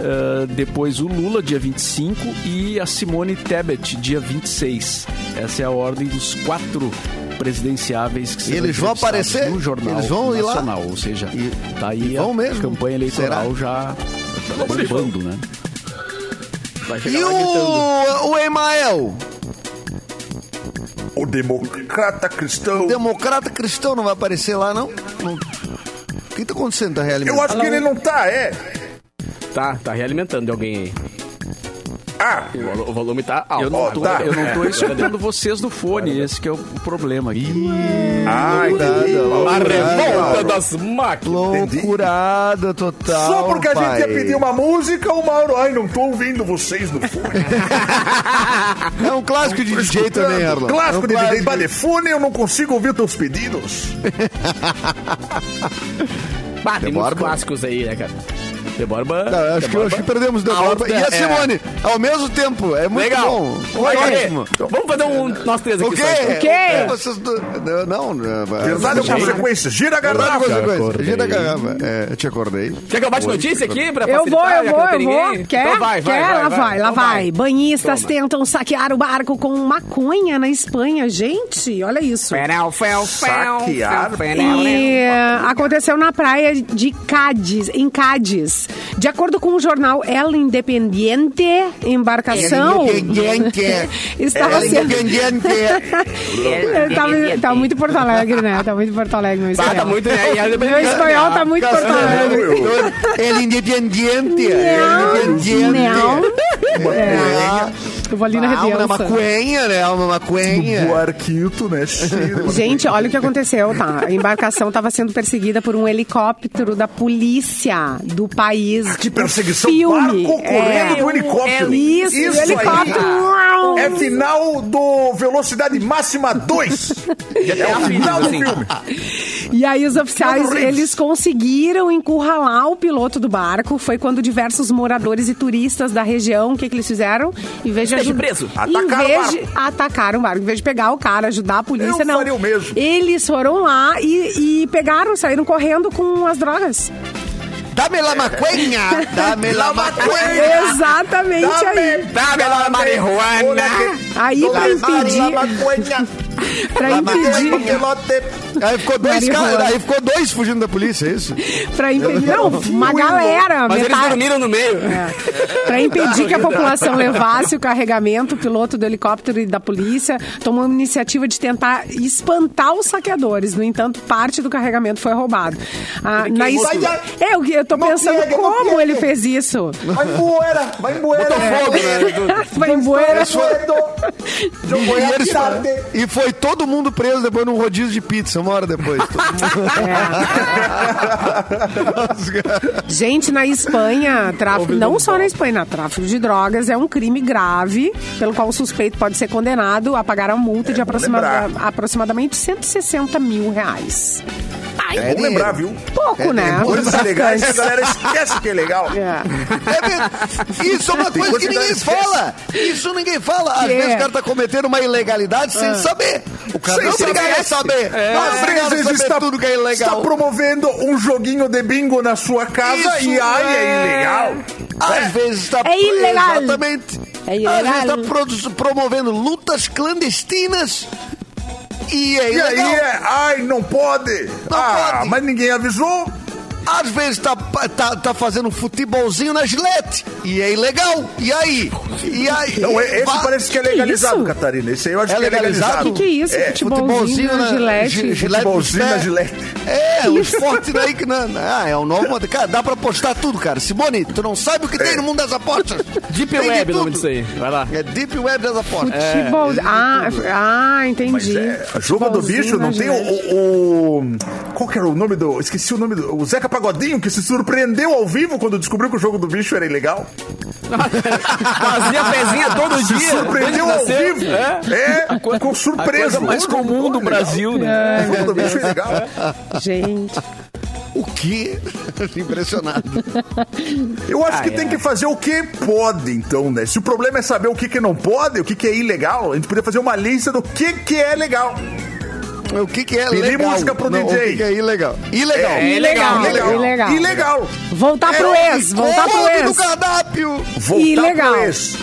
ah, depois o Lula, dia 25. E a Simone Tebet, dia 26. Essa é a ordem dos quatro presidenciáveis que serão Eles vão aparecer? no Jornal Eles vão ir lá? Nacional. Ou seja, E- tá aí a mesmo? campanha eleitoral já bombando, né? E o, o Emael? O democrata cristão. Democrata cristão não vai aparecer lá, não? não. O que tá acontecendo? Tá Eu realimentando? acho que ele não tá, é. Tá, tá realimentando de alguém aí. Ah, O volu- o volume tá alto. Eu não, tô, tá. eu não tô escutando vocês no fone, esse que é o problema aqui. ai, entendi. A revolta das máquinas. Loucurada total. Só porque a gente ia pedir uma música, o Mauro, ai, não tô ouvindo vocês no fone. É um clássico de DJ também, Erlon. Clássico é um de DJ. clássico. Fone, eu não consigo ouvir teus pedidos. Bah, tem muitos clássicos aí, né, cara? De Borba. Acho, De que, eu acho que perdemos o Alto, Deborah. E a é. Simone, ao mesmo tempo. É muito Legal. bom. Vai, ótimo. Vamos fazer um nós três aqui. O quê? só. O quê? É, Vocês do... Não, não. Verdade ou consequência? Gira a garrafa. Gira a garrafa. É, eu te acordei. Quer que eu bate notícia aqui pra Eu vou, eu vou, eu vou. Quer? Então vai, vai, Quer? vai, lá vai. lá Então vai. Banhistas Toma. tentam saquear o barco com maconha na Espanha. Gente, olha isso. Fel, fel, fel, Saquear. E eh, aconteceu na praia de Cádiz, em Cádiz. De acordo com o jornal El Independiente, embarcação Independiente. estava El sendo... Independiente. tá, tá muito Porto Alegre, né? Tá muito Porto Alegre meu Ah, espanhol. tá muito, né? Meu espanhol tá muito Porto Alegre. El Independiente. Não, El Independiente. não. É, eu vou ali na Ah, uma maconha, né? Uma maconha. Buarquito, né? Gente, olha o que aconteceu, tá? A embarcação estava sendo perseguida por um helicóptero da polícia do país. Que perseguição. Filme. Barco correndo do helicóptero. Isso, do helicóptero. aí É final do Velocidade Máxima 2. É o final do assim. filme. E aí os oficiais, eles conseguiram encurralar o piloto do barco. Foi quando diversos moradores e turistas da região, o que, que eles fizeram? Em vez de ajudar, preso. em Atacaram o vez de atacaram o barco, em vez de pegar o cara, ajudar a polícia, Eu não. faria o mesmo. Eles foram lá e, e pegaram, saíram correndo com as drogas. Dame la maconha. Dame la maconha. Exatamente aí. Dame la marihuana. Aí pra impedir, pra impedir, Aí ficou dois caras, aí ficou dois fugindo da polícia, é isso? pra impedir, não, uma galera, Mas eles metade, dormiram no meio. Para impedir que a população levasse o carregamento, o piloto do helicóptero e da polícia tomou a iniciativa de tentar espantar os saqueadores. No entanto, parte do carregamento foi roubado. Ah, na es- É, eu, eu tô pensando pega, como ele fez isso. Vai embora, vai embora. Fogo, né? Vai eles e foi foi todo mundo preso depois num rodízio de pizza, uma hora depois. Gente, na Espanha, tráfico, não só na Espanha, na tráfico de drogas é um crime grave, pelo qual o suspeito pode ser condenado a pagar a multa de aproximada- lembrar. aproximadamente 160 mil reais. É bom lembrar, viu? Pouco, É, né? é Coisas Bastante. legais que a galera esquece que é legal. É. É. Isso é uma coisa que ninguém fala. Isso ninguém fala. Às vezes é? o cara tá cometendo uma ilegalidade sem saber. O cara Sem não é saber. Não é Às obrigado a saber está, tudo que é está ilegal. promovendo um joguinho de bingo na sua casa Isso e ai, é é. ilegal. Às vezes está... É ilegal. Exatamente. É ilegal. Às vezes está promovendo lutas clandestinas e é E aí é, ai, não pode. Não ah, pode. mas ninguém avisou. Às vezes tá, tá, tá fazendo um futebolzinho na gilete e é ilegal. E aí? E aí? Não, é- esse Va- parece que é Que legalizado, isso? Catarina. Esse aí eu acho É que é legalizado? legalizado. Que que é isso? É, Futebolzinho na gilete. gi- gilete Futebolzinho nos na gilete. É, o esporte daí que não. Ah, é o novo. Cara, dá pra postar tudo, cara. Simone, tu não sabe o que tem no mundo das apostas. Deep Tem de Web, o nome tudo. disso aí. Vai lá. É Deep Web das apostas. Futebol. Ah, ah, Mas entendi. é, jogo do Futebolzinho bicho não tem o, o, o- Qual que era o nome do. Esqueci o nome do. O Zeca Pagodinho, que se surpreendeu ao vivo quando descobriu que o jogo do bicho era ilegal. Fazia pezinha todo Se dia. surpreendeu ao nascer. vivo. É. É, com A surpresa. coisa mais O jogo comum do é legal. Brasil, né? O jogo do bicho é legal. Gente. O quê? Impressionado. Eu acho que tem que fazer o que pode, então, né? Se o problema é saber o que, que não pode, o que, que é ilegal, a gente podia fazer uma lista do que, que é legal. O que, que é Pedir legal? música pro Não, DJ. O que, que é ilegal? Ilegal. É, Ilegal. ilegal. Ilegal. Ilegal. Voltar É pro ex. Voltar pro incômodo do ex. cardápio. Voltar Ilegal. pro ex.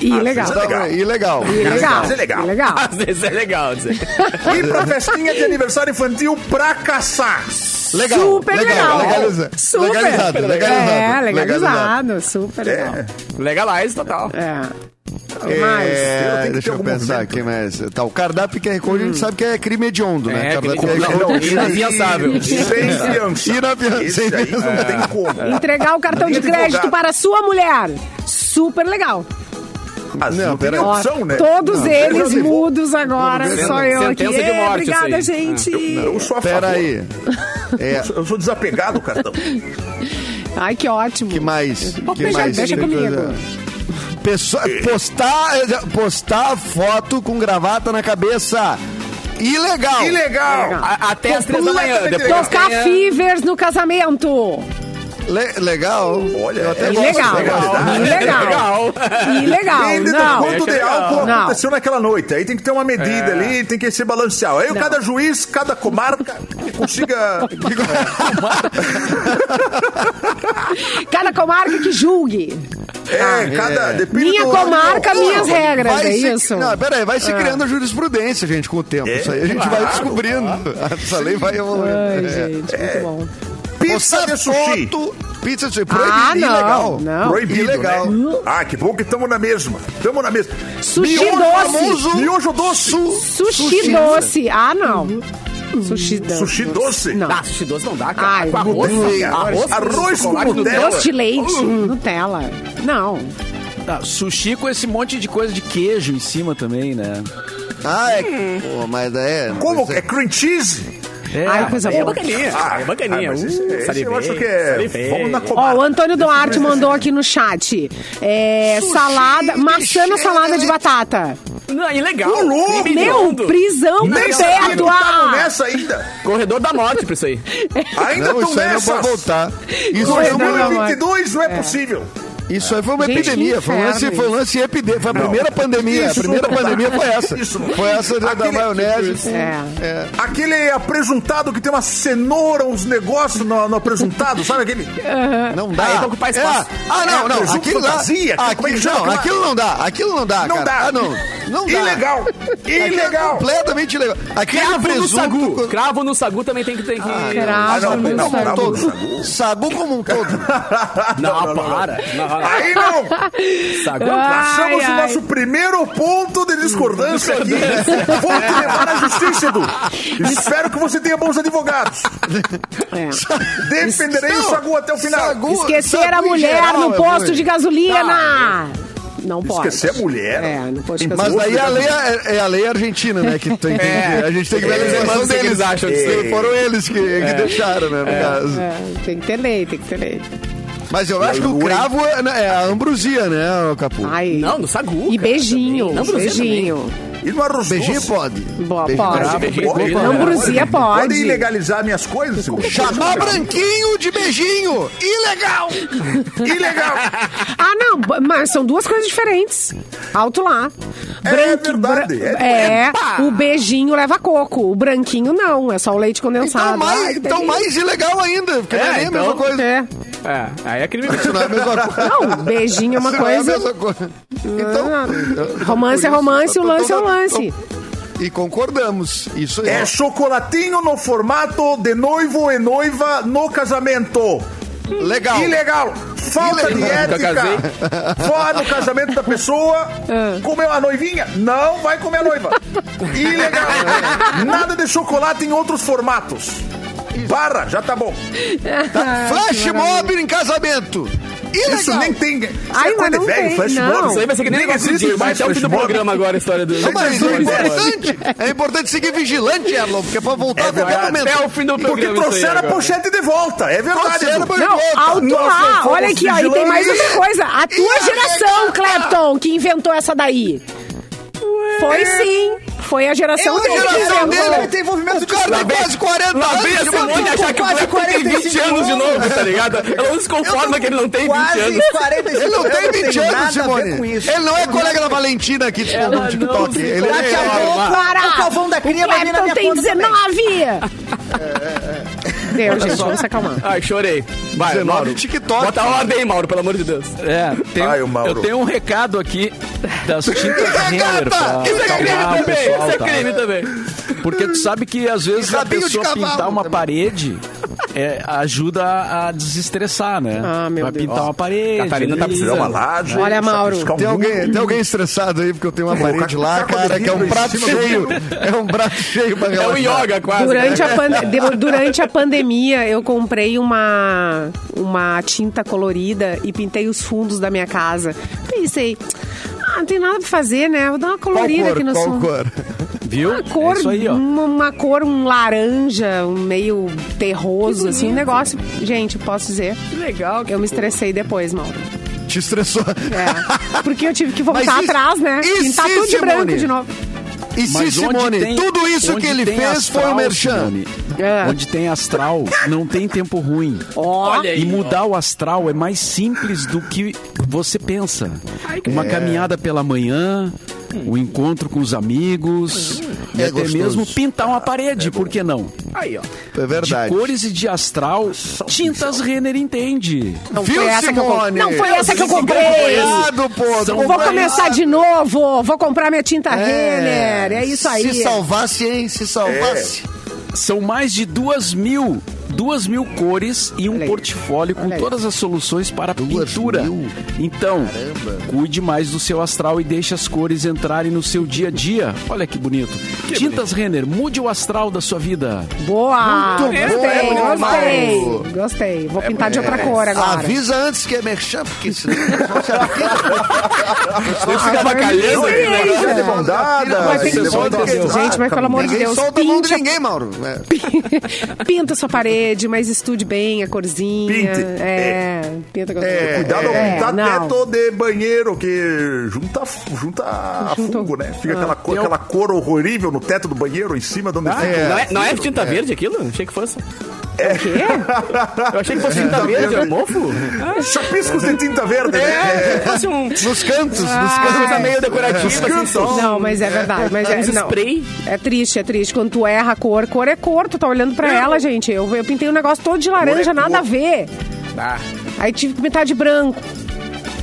Ilegal. Às vezes é legal. Ilegal. Ilegal. Mas é legal. Ilegal. Às vezes é legal dizer. Ir pra festinha de aniversário infantil pra caçar. Legal. Super legal. Legaliza- Super. Legalizado. Legalizado. É, legalizado. Super legal. É. Legalize total. É. Que mais? É, deixa ter eu algum pensar aqui, mas tá, o cardápio QR Code a gente sabe que é crime hediondo, né? É, cardápio crime QR hediondo. Code. Não, inafiançável. Sem fiança. Não tem como. Entregar o cartão de crédito para sua mulher. Super legal. Mas Não, não, tem pera opção, né? Todos Não, eles eu vou- mudos agora. Ver. Só eu aqui. É, morte, obrigada, isso aí. gente. Eu sou a Pera favor. aí. É, Eu sou- Eu sou desapegado, cartão. Ai, que ótimo. que mais? Que mais? deixa Tem comigo. Pessoa- postar, postar foto com gravata na cabeça. Ilegal. Ilegal. A- Até as três da manhã. Tocar fivers no casamento. Le- legal. Olha, eu até é gosto. Ilegal. legal. Ilegal. Legal. Ilegal. Depende do Não. quanto de legal. álcool Não. aconteceu naquela noite. Aí tem que ter uma medida ali, tem que ser balanceado. Aí Não. cada juiz, cada comarca consiga. Cada comarca que julgue. É, cada. Depende Minha do- comarca, do- minhas regras, Vai é se- isso? Não, pera aí, vai se criando a jurisprudência, gente, com o tempo. É, Isso aí a gente vai descobrindo. Essa lei vai evoluindo. Ai, É. gente, muito bom. Pizza de sushi. pizza de sushi. Proibido, Ah, não, ilegal. não. Proibido, Ilegal. né? Ah, que bom que estamos na mesma. Estamos na mesma. Sushi Miojo doce. famoso. Miojo doce. Sushi, doce. Ah, não. Sushi doce. Sushi doce. Não. Ah, sushi doce não dá, cara. Ai, com arroz, Nutella. arroz, Arroz com Nutella. Doce de leite, Nutella. Não. Ah, sushi com esse monte de coisa de queijo em cima também, né? Ah, é. Pô, mas é. Como? pois É cream cheese? É, Ai, coisa É boa. bacaninha. é bacaninha. Ah, mas esse- Uh, esse eu acho que é. salivei. Vamos na Ó, comarca. o Antônio Duarte mandou aqui no chat. É, salada, maçã na salada de batata. Não, ilegal. Ô, louco! Meu, prisão perpétua. estavam nessa ainda. Corredor da morte pra isso aí. Ainda Não, estão isso aí não voltar. Isso Corredor morte. 2022 não é possível. Isso aí foi uma Gente, epidemia. Foi um lance, foi um lance epidemia. Foi a primeira pandemia. Isso a primeira dá. pandemia foi essa. Isso não- Foi essa da, da Aquele- maionese. É. Aquele apresuntado que tem uma cenoura, uns negócios no, no apresuntado, sabe aquele? Não dá. Aí ocupar É. Ah, não, É, não. Aquilo lá. fantasia, é que Aquilo, não, aquilo não dá. Aquilo não dá, Não cara. dá. Ah, não. Não dá. Ilegal. É Ilegal. completamente ilegal. Aquele Cravo no presunto... sagu. Cravo no sagu também tem que ter que... Cravo não, no não, um cravo todo. no sagu. Sagu como um todo. Não, para. Não, não. Aí não! Sagu. Achamos Ai, o nosso primeiro ponto de discordância aqui. Vou te levar à justiça, Edu. Espero que você tenha bons advogados. É. Defenderei o Não, Sagu até o final. Sagu- Esquecer a sagu em mulher geral no é posto ruim. de gasolina. Não Diz pode. que você é mulher. É, não pode casar. Mas daí a lei é, é a lei argentina, né? Que tem que, É. a gente tem que ver a É, legislação mas o que deles. eles acham disso? É, Foram eles que, que deixaram, né? No caso. É, tem que ter lei, tem que ter lei. Mas eu acho que o cravo é, né, é a ambrosia, né, o Capu? Ai. Não, no sagu. E beijinho, também. Não, beijinho. E no arroz Beijinho doce? pode. Boa, Beijo pode. cravo, beijinho Pode, pode. Pode ilegalizar minhas coisas? Chamar branquinho de beijinho. Ilegal. Ilegal. Ah, não, mas são duas coisas diferentes. Alto lá. É verdade, bra- é- É, o beijinho leva coco. O branquinho não, é só o leite Então condensado. mais, Ai, então mais ilegal ainda, porque não é É, nem a então- mesma coisa. É. É, aí é crime. Isso não é a mesma coisa. Não, beijinho é uma Isso não é a coisa. mesma coisa. Então, Ah, romance é romance, o lance é o lance. E concordamos. Isso é. É chocolatinho no formato de noivo e noiva no casamento. Legal. Ilegal. Falta de Ilegal. Casei. ética. Fora no casamento da pessoa. Comeu a noivinha? Não vai comer a noiva. Ilegal. Nada de chocolate em outros formatos. Barra, já tá bom. Flash mob em casamento. Ilegal. Isso nem tem. Isso Ai, é coisa não velho, tem, flash não. mob. Isso aí vai ser que nem Nem negócio existe mais até o fim do programa agora a história do... Não, mas é importante. É importante seguir vigilante, Erlon, porque é pra voltar a qualquer momento. Até o fim do Porque programa aí trouxeram a pochete de volta. É verdade. Trouxeram Não, alto lá. Olha aqui, ó. E tem mais outra coisa. A tua geração, Clepton, que inventou essa daí. Foi sim. Foi a geração É a dele que geração inventou. dele. tem envolvimento O cara tem quase 40 Lá vem a anos. Simone achar que o Clepton tem 20 45 anos de novo, tá ligado? Ela não se conforma que ele não tem 20 Quase anos. 45 Ele não tem 20 nada anos, a Simone. Ele não é colega da Valentina aqui, não TikTok. Ele Daqui a é... pouco, Para! o Calvão da Cria vai vir na minha tem conta também. 19! Deu, gente, vamos se acalmar. Ai, chorei. Vai, 19 Mauro. TikTok. Bota a ordem Mauro, pelo amor de Deus. É, tem, Ai, o Mauro. eu tenho um recado aqui das tintas Renner pra Isso é crime também, pessoal, isso é tá? crime também. Porque tu sabe que às vezes a pessoa pintar uma parede é, ajuda a desestressar, né? Ah, meu Vai Deus. pintar uma parede. Catarina tá ali. Fizer uma laje. Olha, Mauro. um Tem alguém, tem alguém estressado aí, porque eu tenho uma parede lá, cara, que é um prato cheio. É um prato cheio pra É relaxar. um yoga quase. Durante né? a, pande- durante a pandemia, eu comprei uma, uma tinta colorida e pintei os fundos da minha casa. Pensei, ah, não tem nada pra fazer, né? Vou dar uma Qual colorida cor? aqui no Qual som. cor? Viu? Uma cor, é isso aí, ó. Uma, uma cor, um laranja, um meio terroso, assim, um negócio. Gente, posso dizer, Que legal. eu me estressei depois, Mauro. Te estressou. É. Porque eu tive que voltar atrás, né? e Pintar se, tudo de branco de novo. E se, onde Simone, tem- tudo isso que ele fez astral, foi o merchan. É. Onde tem astral, não tem tempo ruim. Olha aí. E mudar o astral é mais simples do que você pensa. Uma caminhada pela manhã, o encontro com os amigos, e É até gostoso. mesmo pintar uma parede, por que não? Aí, ó. É verdade. De cores e de astral, Tintas Renner entende. Não Viu, foi essa que eu Simone? comprei. Não foi essa que eu comprei. Cuidado, pô. Vou começar de novo. Vou comprar minha tinta Renner. É isso aí. Se salvasse, hein? Se salvasse. São mais de duas mil, duas mil cores e um Olha aí. portfólio com Olha aí. todas as soluções para Duas pintura. mil? Então, Caramba. cuide mais do seu astral e deixe as cores entrarem no seu dia a dia. Olha que bonito. Tintas Renner, mude o astral da sua vida. Boa. Muito gostei, bom, gostei. Mauro. Gostei. Vou pintar de outra cor agora. Avisa antes que é merchan, porque senão não se arrepende. Ele fica bacalhando aqui, né? Isso é de mão dada. Mas tem é que-. Gente, mas pelo amor de Deus, solta a mão de pinte a ninguém, Mauro. É. Pinta sua parede, mas estude bem a corzinha. Pinte. É, pinta com É, cuidado ao É, pintar não. teto de banheiro, que junta, junta a Junta- fungo, né? Fica aquela, cor, Eu- aquela cor horrível no teto do banheiro, em cima de onde fica. Não é, não é tinta verde aquilo? Achei que fosse. O quê? Eu achei que fosse tinta verde, é mofo. Chapiscos de tinta verde, É, né? fosse um... Nos cantos, nos Uma cantos. coisa meio decorativa, assim, só. Não, mas é verdade. Mas é, não. spray. é triste, é triste. Quando tu erra a cor, cor é cor, tu tá olhando pra ela, gente. Eu, eu pintei um negócio todo de laranja, é nada a ver. Ah, Aí tive que pintar de branco.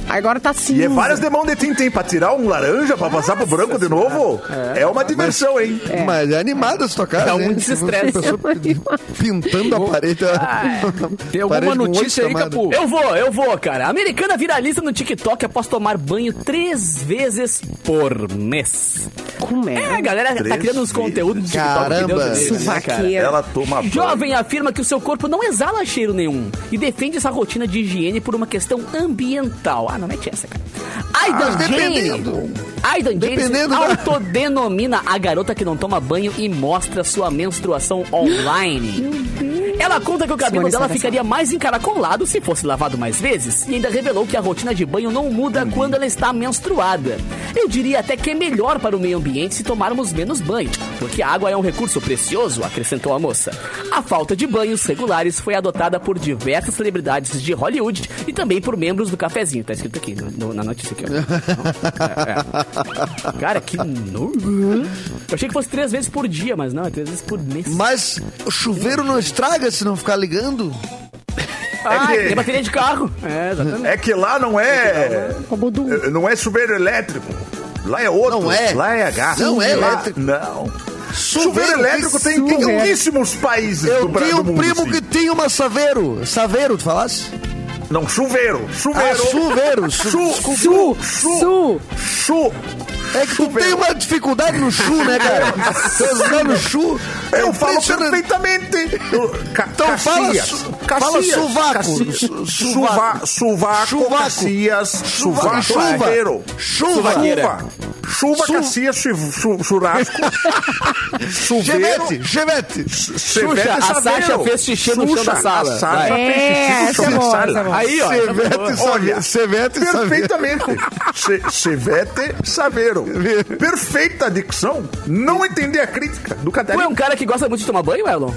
Agora tá cinza. E é várias de mão de tinta, hein? Pra tirar um laranja, pra passar pro branco de novo, é, uma diversão, hein? Mas é animada essa tua casa, Dá hein? desestresse. Pessoa Pintando a parede. Tem alguma notícia aí. Capu? Eu vou, eu vou, cara. A americana viraliza no TikTok após tomar banho três vezes por mês. Como É, a é? galera tá Três criando uns vezes. conteúdos no TikTok. Caramba. Deus né. Ela toma banho. Jovem afirma que o seu corpo não exala cheiro nenhum e defende essa rotina de higiene por uma questão ambiental. Ah, não mete essa, cara. Aidan Jane. dependendo. Aidan Dependendo da- autodenomina a garota que não toma banho e mostra sua menstruação online. Ela conta que o cabelo dela ficaria mais encaracolado se fosse lavado mais vezes e ainda revelou que a rotina de banho não muda quando ela está menstruada. Eu diria até que é melhor para o meio ambiente se tomarmos menos banho, porque a água é um recurso precioso, acrescentou a moça. A falta de banhos regulares foi adotada por diversas celebridades de Hollywood e também por membros do cafezinho. Tá escrito aqui no- no- na notícia aqui. ó. É, é. Cara, que nojo. Eu achei que fosse três vezes por dia, mas não, é três vezes por mês. Mas o chuveiro não estraga se não ficar ligando? Ah, que- tem bateria de carro. É, exatamente. É que lá não é. Não é chuveiro elétrico. Lá é outro. Não é. Lá é gás. Não é Lá- elétrico. Não. Chuveiro Chuveiro elétrico tem em chuveiro. pouquíssimos países Eu do Brasil. tenho do um mundo, primo sim. que tem uma Saveiro. Saveiro, tu falasse? Não, chuveiro. Ah, Chuveiro. chuveiro. Chu, Chu, Su, chu, su. chu. É que tu tem uma dificuldade no chu, né, cara? Você tá no chu. Eu É falo perfeitamente. Ca Então fala su- fala sovaco. Caxias. Su- Suva- Suvaco. Chuvaco. Caxias. Chuva- Suvaco. chuva. Chuveiro. Chuva. Chuva. Chuva, Chu- Caxias, chu- chu- churrasco. Chuveiro. Chevette, a. Sasha fez xixi no chão da sala. a Sasha fez xixi É, no essa chão é da sala. é. Aí, ó. Chevette, Olha. Chevette. Perfeitamente. Che- Chevette Saveiro. Perfeita dicção. Não entender a crítica do Tu é caderno. um cara que gosta muito de tomar banho, Elon?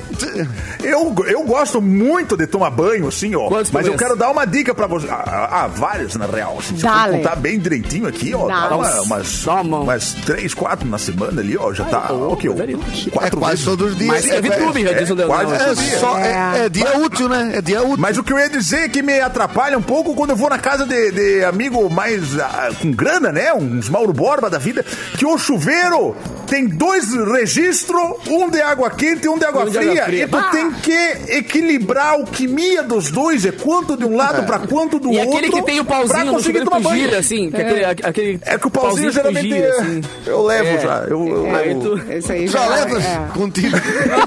Eu, eu gosto muito de tomar banho, assim, ó. Quantos mas eu mês? quero dar uma dica pra você. Ah, ah, vários, na real. Assim, se eu Dale. contar bem direitinho aqui, ó. Dá uma, umas, uma- umas três, quatro na semana ali, ó. Já tá. ô, o quê? coisa linda. É Quatro quase vezes. todos os dias. Mas é VTube, já diz o é, quase. É, só, é, é dia útil, né? É dia útil. Mas o que eu ia dizer é que me atrapalha um pouco quando eu vou na casa de, de amigo mais ah, com grana, né? Uns Mauro Borba da vida, que o chuveiro tem dois registros, um de água quente e um de água Um de fria. água fria. E tu tem que equilibrar a alquimia dos dois, é quanto de um lado pra quanto do E outro. aquele que tem o pauzinho conseguir tomar que banho. assim. Que aquele, aquele É que o pauzinho, que geralmente gira, assim. eu levo É. já. Eu, eu Aí levo. tu... Esse aí Já leva é. contigo. De. Não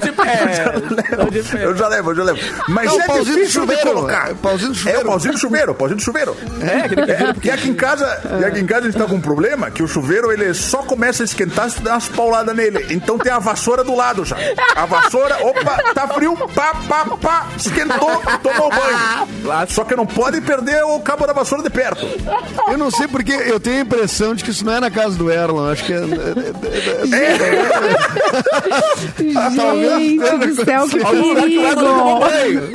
de pé. Eu já levo, eu já levo. Mas Não, é pauzinho de difícil de chuveiro. colocar. É, pauzinho de É, chuveiro. o pauzinho de chuveiro, pauzinho de chuveiro. É, aquele que. E aqui em casa, e aqui em casa a gente tá com um problema que o chuveiro ele só começa a esquentar se tu der umas pauladas nele. Então tem a vassoura do lado já. A vassoura, opa, tá frio, pá, pá, pá, esquentou, tomou banho. Só que não pode perder o cabo da vassoura de perto. Eu não sei porque eu tenho a impressão de que isso não é na casa do Erlon. Acho que é. Gente do céu, que perigo. banho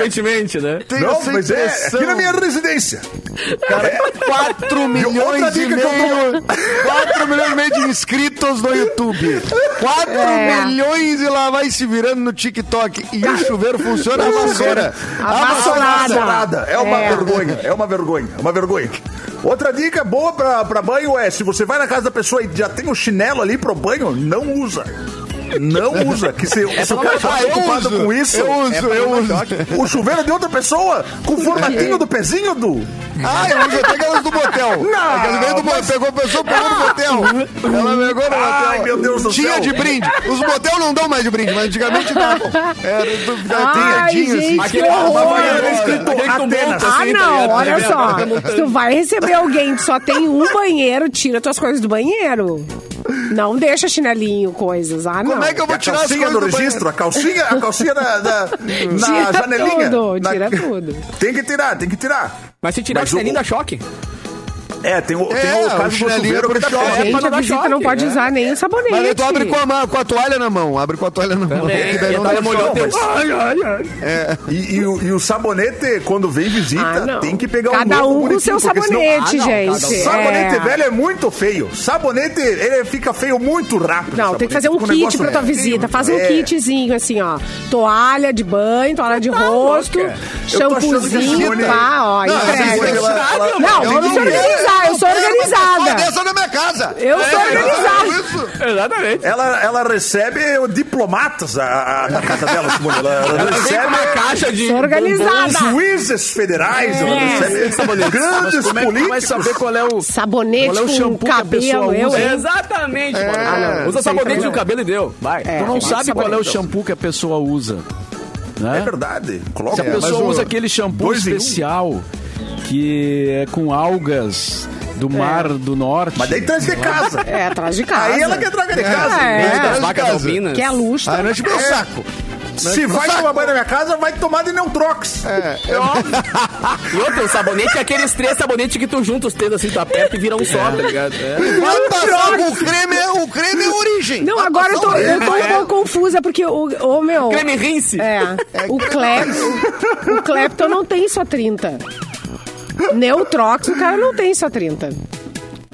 frequentemente, né? Tenho Não, essa mas é aqui na minha residência. Cara, 4 milhões e meio. 4 milhões e meio de inscritos no YouTube. 4 É. milhões e lá vai se virando no TikTok. E o chuveiro funciona a vassoura. A vassourada. Vassourada. É uma É. vergonha, é uma vergonha, é uma vergonha. Outra dica boa pra, pra banho é, se você vai na casa da pessoa e já tem o chinelo ali pro banho, não usa. Não usa, que se, se o cara tá eu preocupado uso, com isso, eu uso, eu uso. o chuveiro de outra pessoa, com o formatinho do pezinho do... Ah, eu uso até aquelas do motel. Não, Aquelas veio do motel. Pegou a pessoa, pegou no motel. Ela pegou no motel. Ai, meu Deus do Tinha céu. de brinde. Os motel não dão mais de brinde, mas antigamente davam. Era do assim. gente, Aquele aquele escrito Atenas. monta, Ah, assim, tá não, olha Vai só. Se tu vai receber alguém que só tem um banheiro, tira tuas coisas do banheiro. Não deixa chinelinho, coisas. Ah, não. Como é que eu vou a tirar as calcinha do registro, a calcinha, a calcinha da, da- na Tira janelinha. tudo, Na- tira tudo. Tem que tirar, tem que tirar. Mas se tirar o Mas o- chinelinho dá choque. É, tem o, É, tem o o caso do chinelinho chuveiro pro que. É, Gente, pra a não visita não pode é. usar nem o sabonete. Mas tu abre com a, mão- com a toalha na mão. Abre com a toalha na mão. É, daí e não dá molhou o Ai, ai, ai. E, e o, e o sabonete, quando vem visita, Ah, não. tem que pegar Cada um um com bonitinho, seu porque senão- sabonete, Ah, não, gente. um. Sabonete É. velho é muito feio. Sabonete, ele fica feio muito rápido. Não, tem que fazer um Sabonete kit pra tua visita. Faz um É. kitzinho, assim, ó. Toalha de banho, toalha de rosto, shampoozinho, pá, ó, Não, Não, organizar, eu sou quero uma pessoa organizada. dessa na minha casa. Eu sou É, organizada. Exatamente. Ela, ela recebe diplomatas a, a, da casa dela, Simone. Ela, ela Ela com recebe uma caixa de Sou organizada. juízes federais, ela É. recebe grandes Como é tu vai políticos. saber qual é o... Sabonete Qual é o com shampoo que a pessoa cabelo, eu, usa? Exatamente. Ah, não. Usa Isso aí sabonete no cabelo e deu. Vai. É. Tu não sabe qual é o shampoo que a pessoa usa. Né? É verdade. Coloca Se a É, pessoa usa aquele shampoo um. especial que é com algas Do Mar do Norte. Mas daí traz de casa. É, atrás de casa. Aí ela quer traga de casa. É. Leite das de vacas casa. albinas. Que é luxo. Ah, não é tipo meu saco. Se vai tomar banho na minha casa, vai tomar de Neutrox. E outro, o sabonete é aqueles três sabonetes que tu junta os três assim, tu aperta e vira um só, tá ligado? É. Passar o creme, é- o creme é a origem. Não, agora eu tô, eu tô um pouco confusa, porque o, o meu. Creme rinse. É, o, Clep, o Clepton não tem só 30. Neutrox, o cara não tem só 30.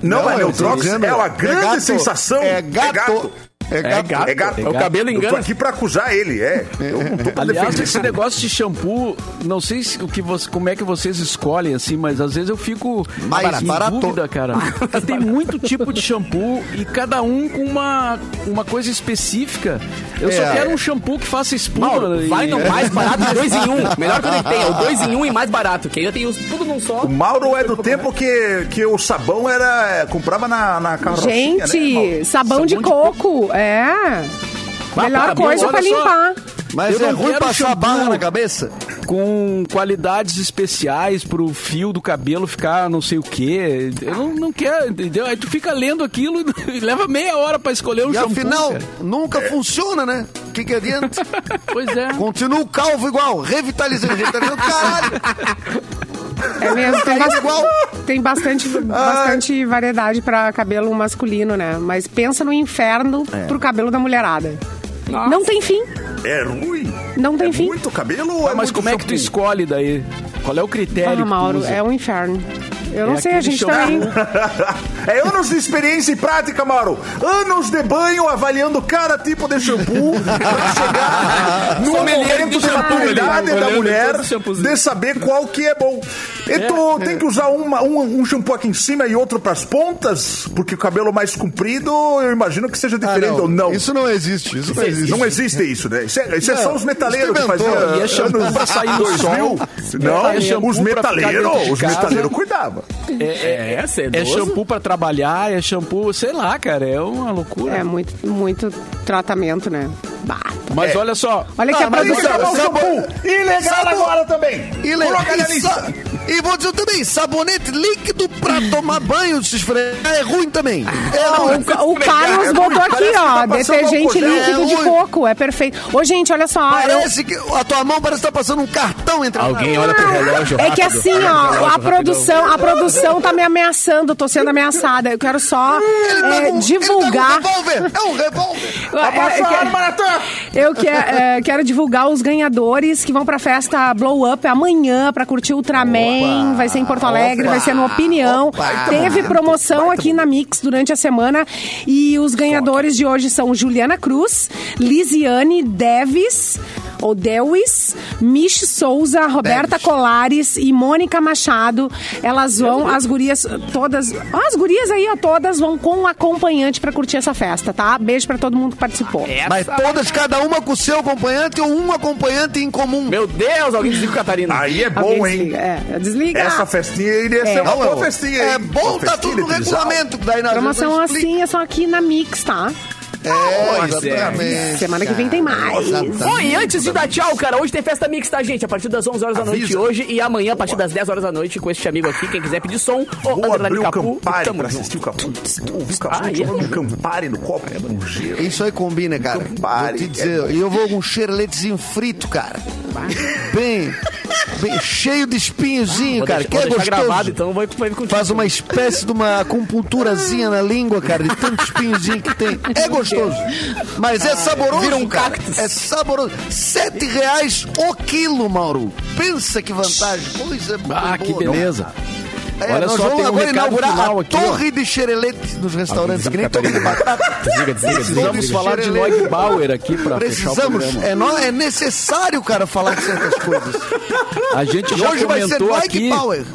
Não, mas eu tô Neutrox dizendo, é uma grande gato, sensação. É gato. É É gato. gato. É gato. É o cabelo Eu tô engana. aqui pra acusar ele, é. Eu não tô pra Aliás, defender. esse negócio de shampoo, não sei se, o que você, como é que vocês escolhem, assim, mas às vezes eu fico Mais em barato. dúvida, cara. Porque tem muito tipo de shampoo e cada um com uma, uma coisa específica. Eu só É. quero um shampoo que faça espuma. Mauro, e- vai no mais barato dois em um. Melhor que ele tem, é o dois em um e mais barato. Que aí eu tenho os- tudo num só. O Mauro é do tempo que, que o sabão era. é, comprava na, na carrocinha, Gente, né, Mauro? sabão, de, de coco. É. Melhor parabéns, coisa olha pra só. limpar. Mas Eu é ruim passar shampoo. barra na cabeça? com qualidades especiais pro fio do cabelo ficar não sei o quê. Eu não, não quero, entendeu? Aí tu fica lendo aquilo e leva meia hora pra escolher um E shampoo. afinal, cara. nunca funciona, né? O que, que adianta? Pois é. Continua o calvo igual, revitalizando, revitalizando. Caralho! É mesmo, tem, tem bastante, bastante variedade pra cabelo masculino, né? Mas pensa no inferno pro cabelo da mulherada. Não tem fim. É ruim. Não tem é fim. muito cabelo ou é Mas muito como é que tu escolhe daí? Qual é o critério? Ah, que tu Mauro, usa? é um inferno. Eu não É sei, a gente também. É anos de experiência e prática, Mauro. Anos de banho avaliando cada tipo de shampoo pra chegar no momento de maturidade da mulher de saber qual que é bom. E tu tem que usar uma- um, um shampoo aqui em cima e outro pras pontas, porque o cabelo mais comprido, eu imagino que seja Ah, diferente ou não. Isso não existe. Isso não existe. Não existe isso, né? Isso é, isso é Não, só os metaleiros que faziam. E é shampoo anos pra sair 2000. sol. Não, É os metaleiros, de os metaleiros cuidavam. É, É sedoso. shampoo pra trabalhar, é shampoo, sei lá, cara, é uma loucura. É muito, muito tratamento, né? Bah. Mas É. olha só, Olha que a mas produção. é um Sabo- shampoo ilegal Sabo- agora também. Le- Coloca na lista. E vou dizer também, sabonete líquido pra tomar banho, se esfregar, é ruim também. É Não, ruim. o, o Carlos É botou aqui, ó, tá passando detergente líquido É de coco. É perfeito. Ô, gente, olha só. eu- Parece que a tua mão parece que tá passando um cartão entre Alguém olha pro relógio É que rápido. assim, ó, relógio a produção, a produção tá me ameaçando, tô sendo ameaçada. Eu quero só Ele tá é, com- divulgar. Ele tá com um revólver. É um revólver. Abaixa É. Eu que- é, quero divulgar os ganhadores que vão pra festa Blow Up amanhã pra curtir Ultraman. Vai ser em Porto Alegre, vai ser no Opinião. Opa. Teve promoção aqui na Mix durante a semana. E os ganhadores de hoje são Juliana Cruz, Lisiane Deves. Ou Dewis, Mish Souza, Roberta. Colares e Mônica Machado. Elas vão, as gurias todas. ó, As gurias aí, ó, todas vão com um acompanhante pra curtir essa festa, tá? Beijo pra todo mundo que participou. Mas todas, cada uma com o seu acompanhante ou um acompanhante em comum. Meu Deus, alguém desliga o Catarina. Aí é Alguém bom, hein? desliga. É, desliga. Essa festinha iria É. ser uma Não, boa é- festinha, É hein? bom, tá tudo no regulamento. Daí nós Promoção assim é só aqui na Mix, tá? É, Pois é. Semana que vem tem mais. E antes de dar tchau, cara, hoje tem festa mix, tá, gente? A partir das 11 horas da noite Avisa. hoje e amanhã a partir das 10 horas da noite com esse amigo aqui. Quem quiser pedir som, ou o Capu. Tamo pra assistir o Capu. Ouvi o Capu Ah, é? Campari no copo, é um gelo. Isso aí combina, cara. Campari, Vou te dizer, e eu vou com um xereletezinho frito, cara. Bem, bem cheio de espinhozinho, Vou cara. deixar, Que é gostoso. gravado, então vai, vai. Faz uma espécie de uma acupunturazinha na língua, cara, de tanto espinhozinho que tem. É gostoso. Mas é saboroso, Vira um cactus. É saboroso. Sete reais o quilo, Mauro. Pensa que vantagem. Coisa ah, boa. que beleza. É, Olha nós só, vamos um agora recado inaugurar a aqui, ó. torre de xerelete nos restaurantes, que nem torre de batata. Desliga, desliga. Precisamos falar de. Noig Bauer aqui pra fechar o Precisamos, programa. é, nó- é necessário, cara, falar de certas coisas. A gente já hoje vai ser comentou aqui. Power.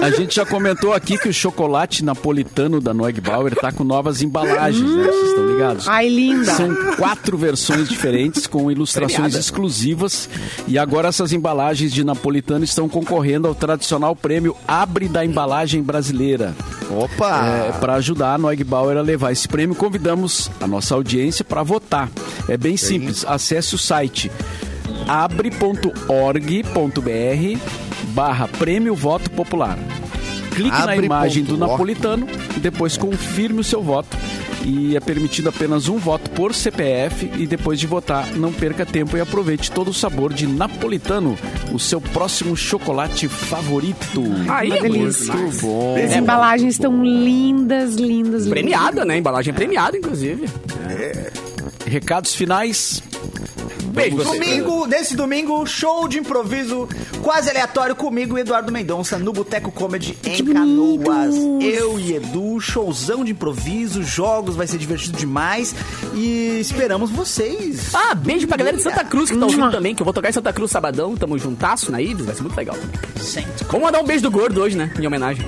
A gente já comentou aqui que o chocolate napolitano da Noig Bauer tá com novas embalagens, né? Vocês estão ligados? Ai, linda. São quatro versões diferentes com ilustrações Premiada. exclusivas. E agora essas embalagens de napolitano estão concorrendo ao tradicional prêmio Abre da Embalagem Brasileira. Opa! É, para ajudar a Noig Bauer a levar esse prêmio, convidamos a nossa audiência para votar. É bem simples. Acesse o site abre.org.br barra prêmio voto popular. Clique na Abre imagem ponto do napolitano e depois confirme o seu voto. E é permitido apenas um voto por CPF e depois de votar, não perca tempo e aproveite todo o sabor de napolitano, o seu próximo chocolate favorito. Aí é delícia. muito bom. As embalagens estão lindas, lindas, lindas. Premiada, né? Embalagem premiada, inclusive. Recados finais. Beijo, você. Domingo, nesse domingo, show de improviso quase aleatório comigo e Eduardo Mendonça no Boteco Comedy em Canoas. Eu e Edu, showzão de improviso, jogos, vai ser divertido demais e esperamos vocês. Ah, beijo pra galera de Santa Cruz que tá ouvindo também, que eu vou tocar em Santa Cruz sabadão, tamo juntasso na Ibis, vai ser muito legal. Sempre. Vamos mandar um beijo do gordo hoje, né? Em homenagem.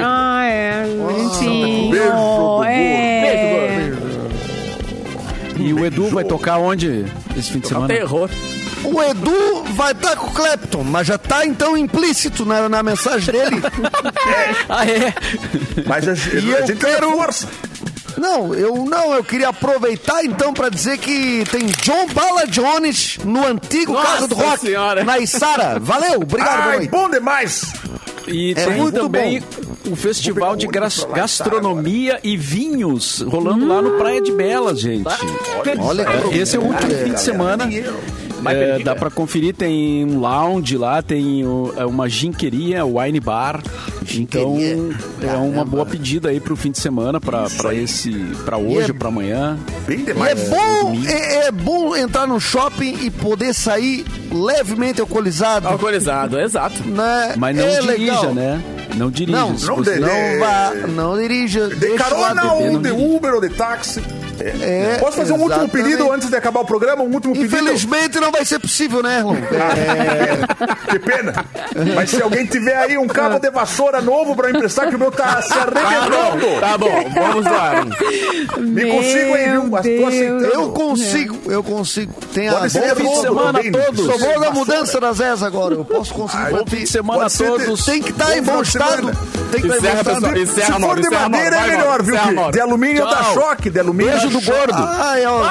Ah, é. Bonitinho. Beijo do é. Beijo, gordo. E o Edu vai tocar onde esse fim de um semana? terror. O Edu vai estar com o Clapton, mas já tá então implícito na, na mensagem dele. Ah, é? Mas a, E a eu gente quero- força. Não, eu não, eu queria aproveitar então pra dizer que tem John Bala Jones no antigo Nossa Casa do Rock, Senhora. na Isara. Valeu, obrigado, boa Ai, noite. bom demais. E É tem muito também bom. O Festival de Gastronomia e Vinhos rolando lá no Praia de Belas, gente. Olha, É, Esse é o último fim de semana. É, dá pra conferir, tem um lounge lá, tem é uma ginqueria, wine bar. Então é uma boa pedida aí pro fim de semana, pra, pra esse, para hoje, é- pra amanhã. Bem E é demais. bom, é, é bom entrar no shopping e poder sair levemente alcoolizado, Alcoolizado, exato. né? Mas não é dirija, legal. né? Não dirija. Não, não Não vá, não dirija. De carona ou de. Uber ou de táxi. É, Posso fazer um último exatamente. pedido antes de acabar o programa? Um último pedido? Infelizmente não vai ser possível, né, Erlon? É, Que pena. Mas se alguém tiver aí um cabo de vassoura novo pra emprestar, que o meu tá se Tá arrebentando. bom, tá bom, vamos lá. Me consigo aí, viu? Aceitando. eu consigo, eu consigo. Tem a Pode ser boa fim semana também. todos. Sou bom da Vassoura. mudança das ES agora. Eu posso conseguir Bom fim de semana a todos. Tem que estar em Bom bom estado. semana. Tem que estar em bom estado. Se for de madeira é melhor, viu? De alumínio dá Tchau. choque, de alumínio do gordo. Ai, ó,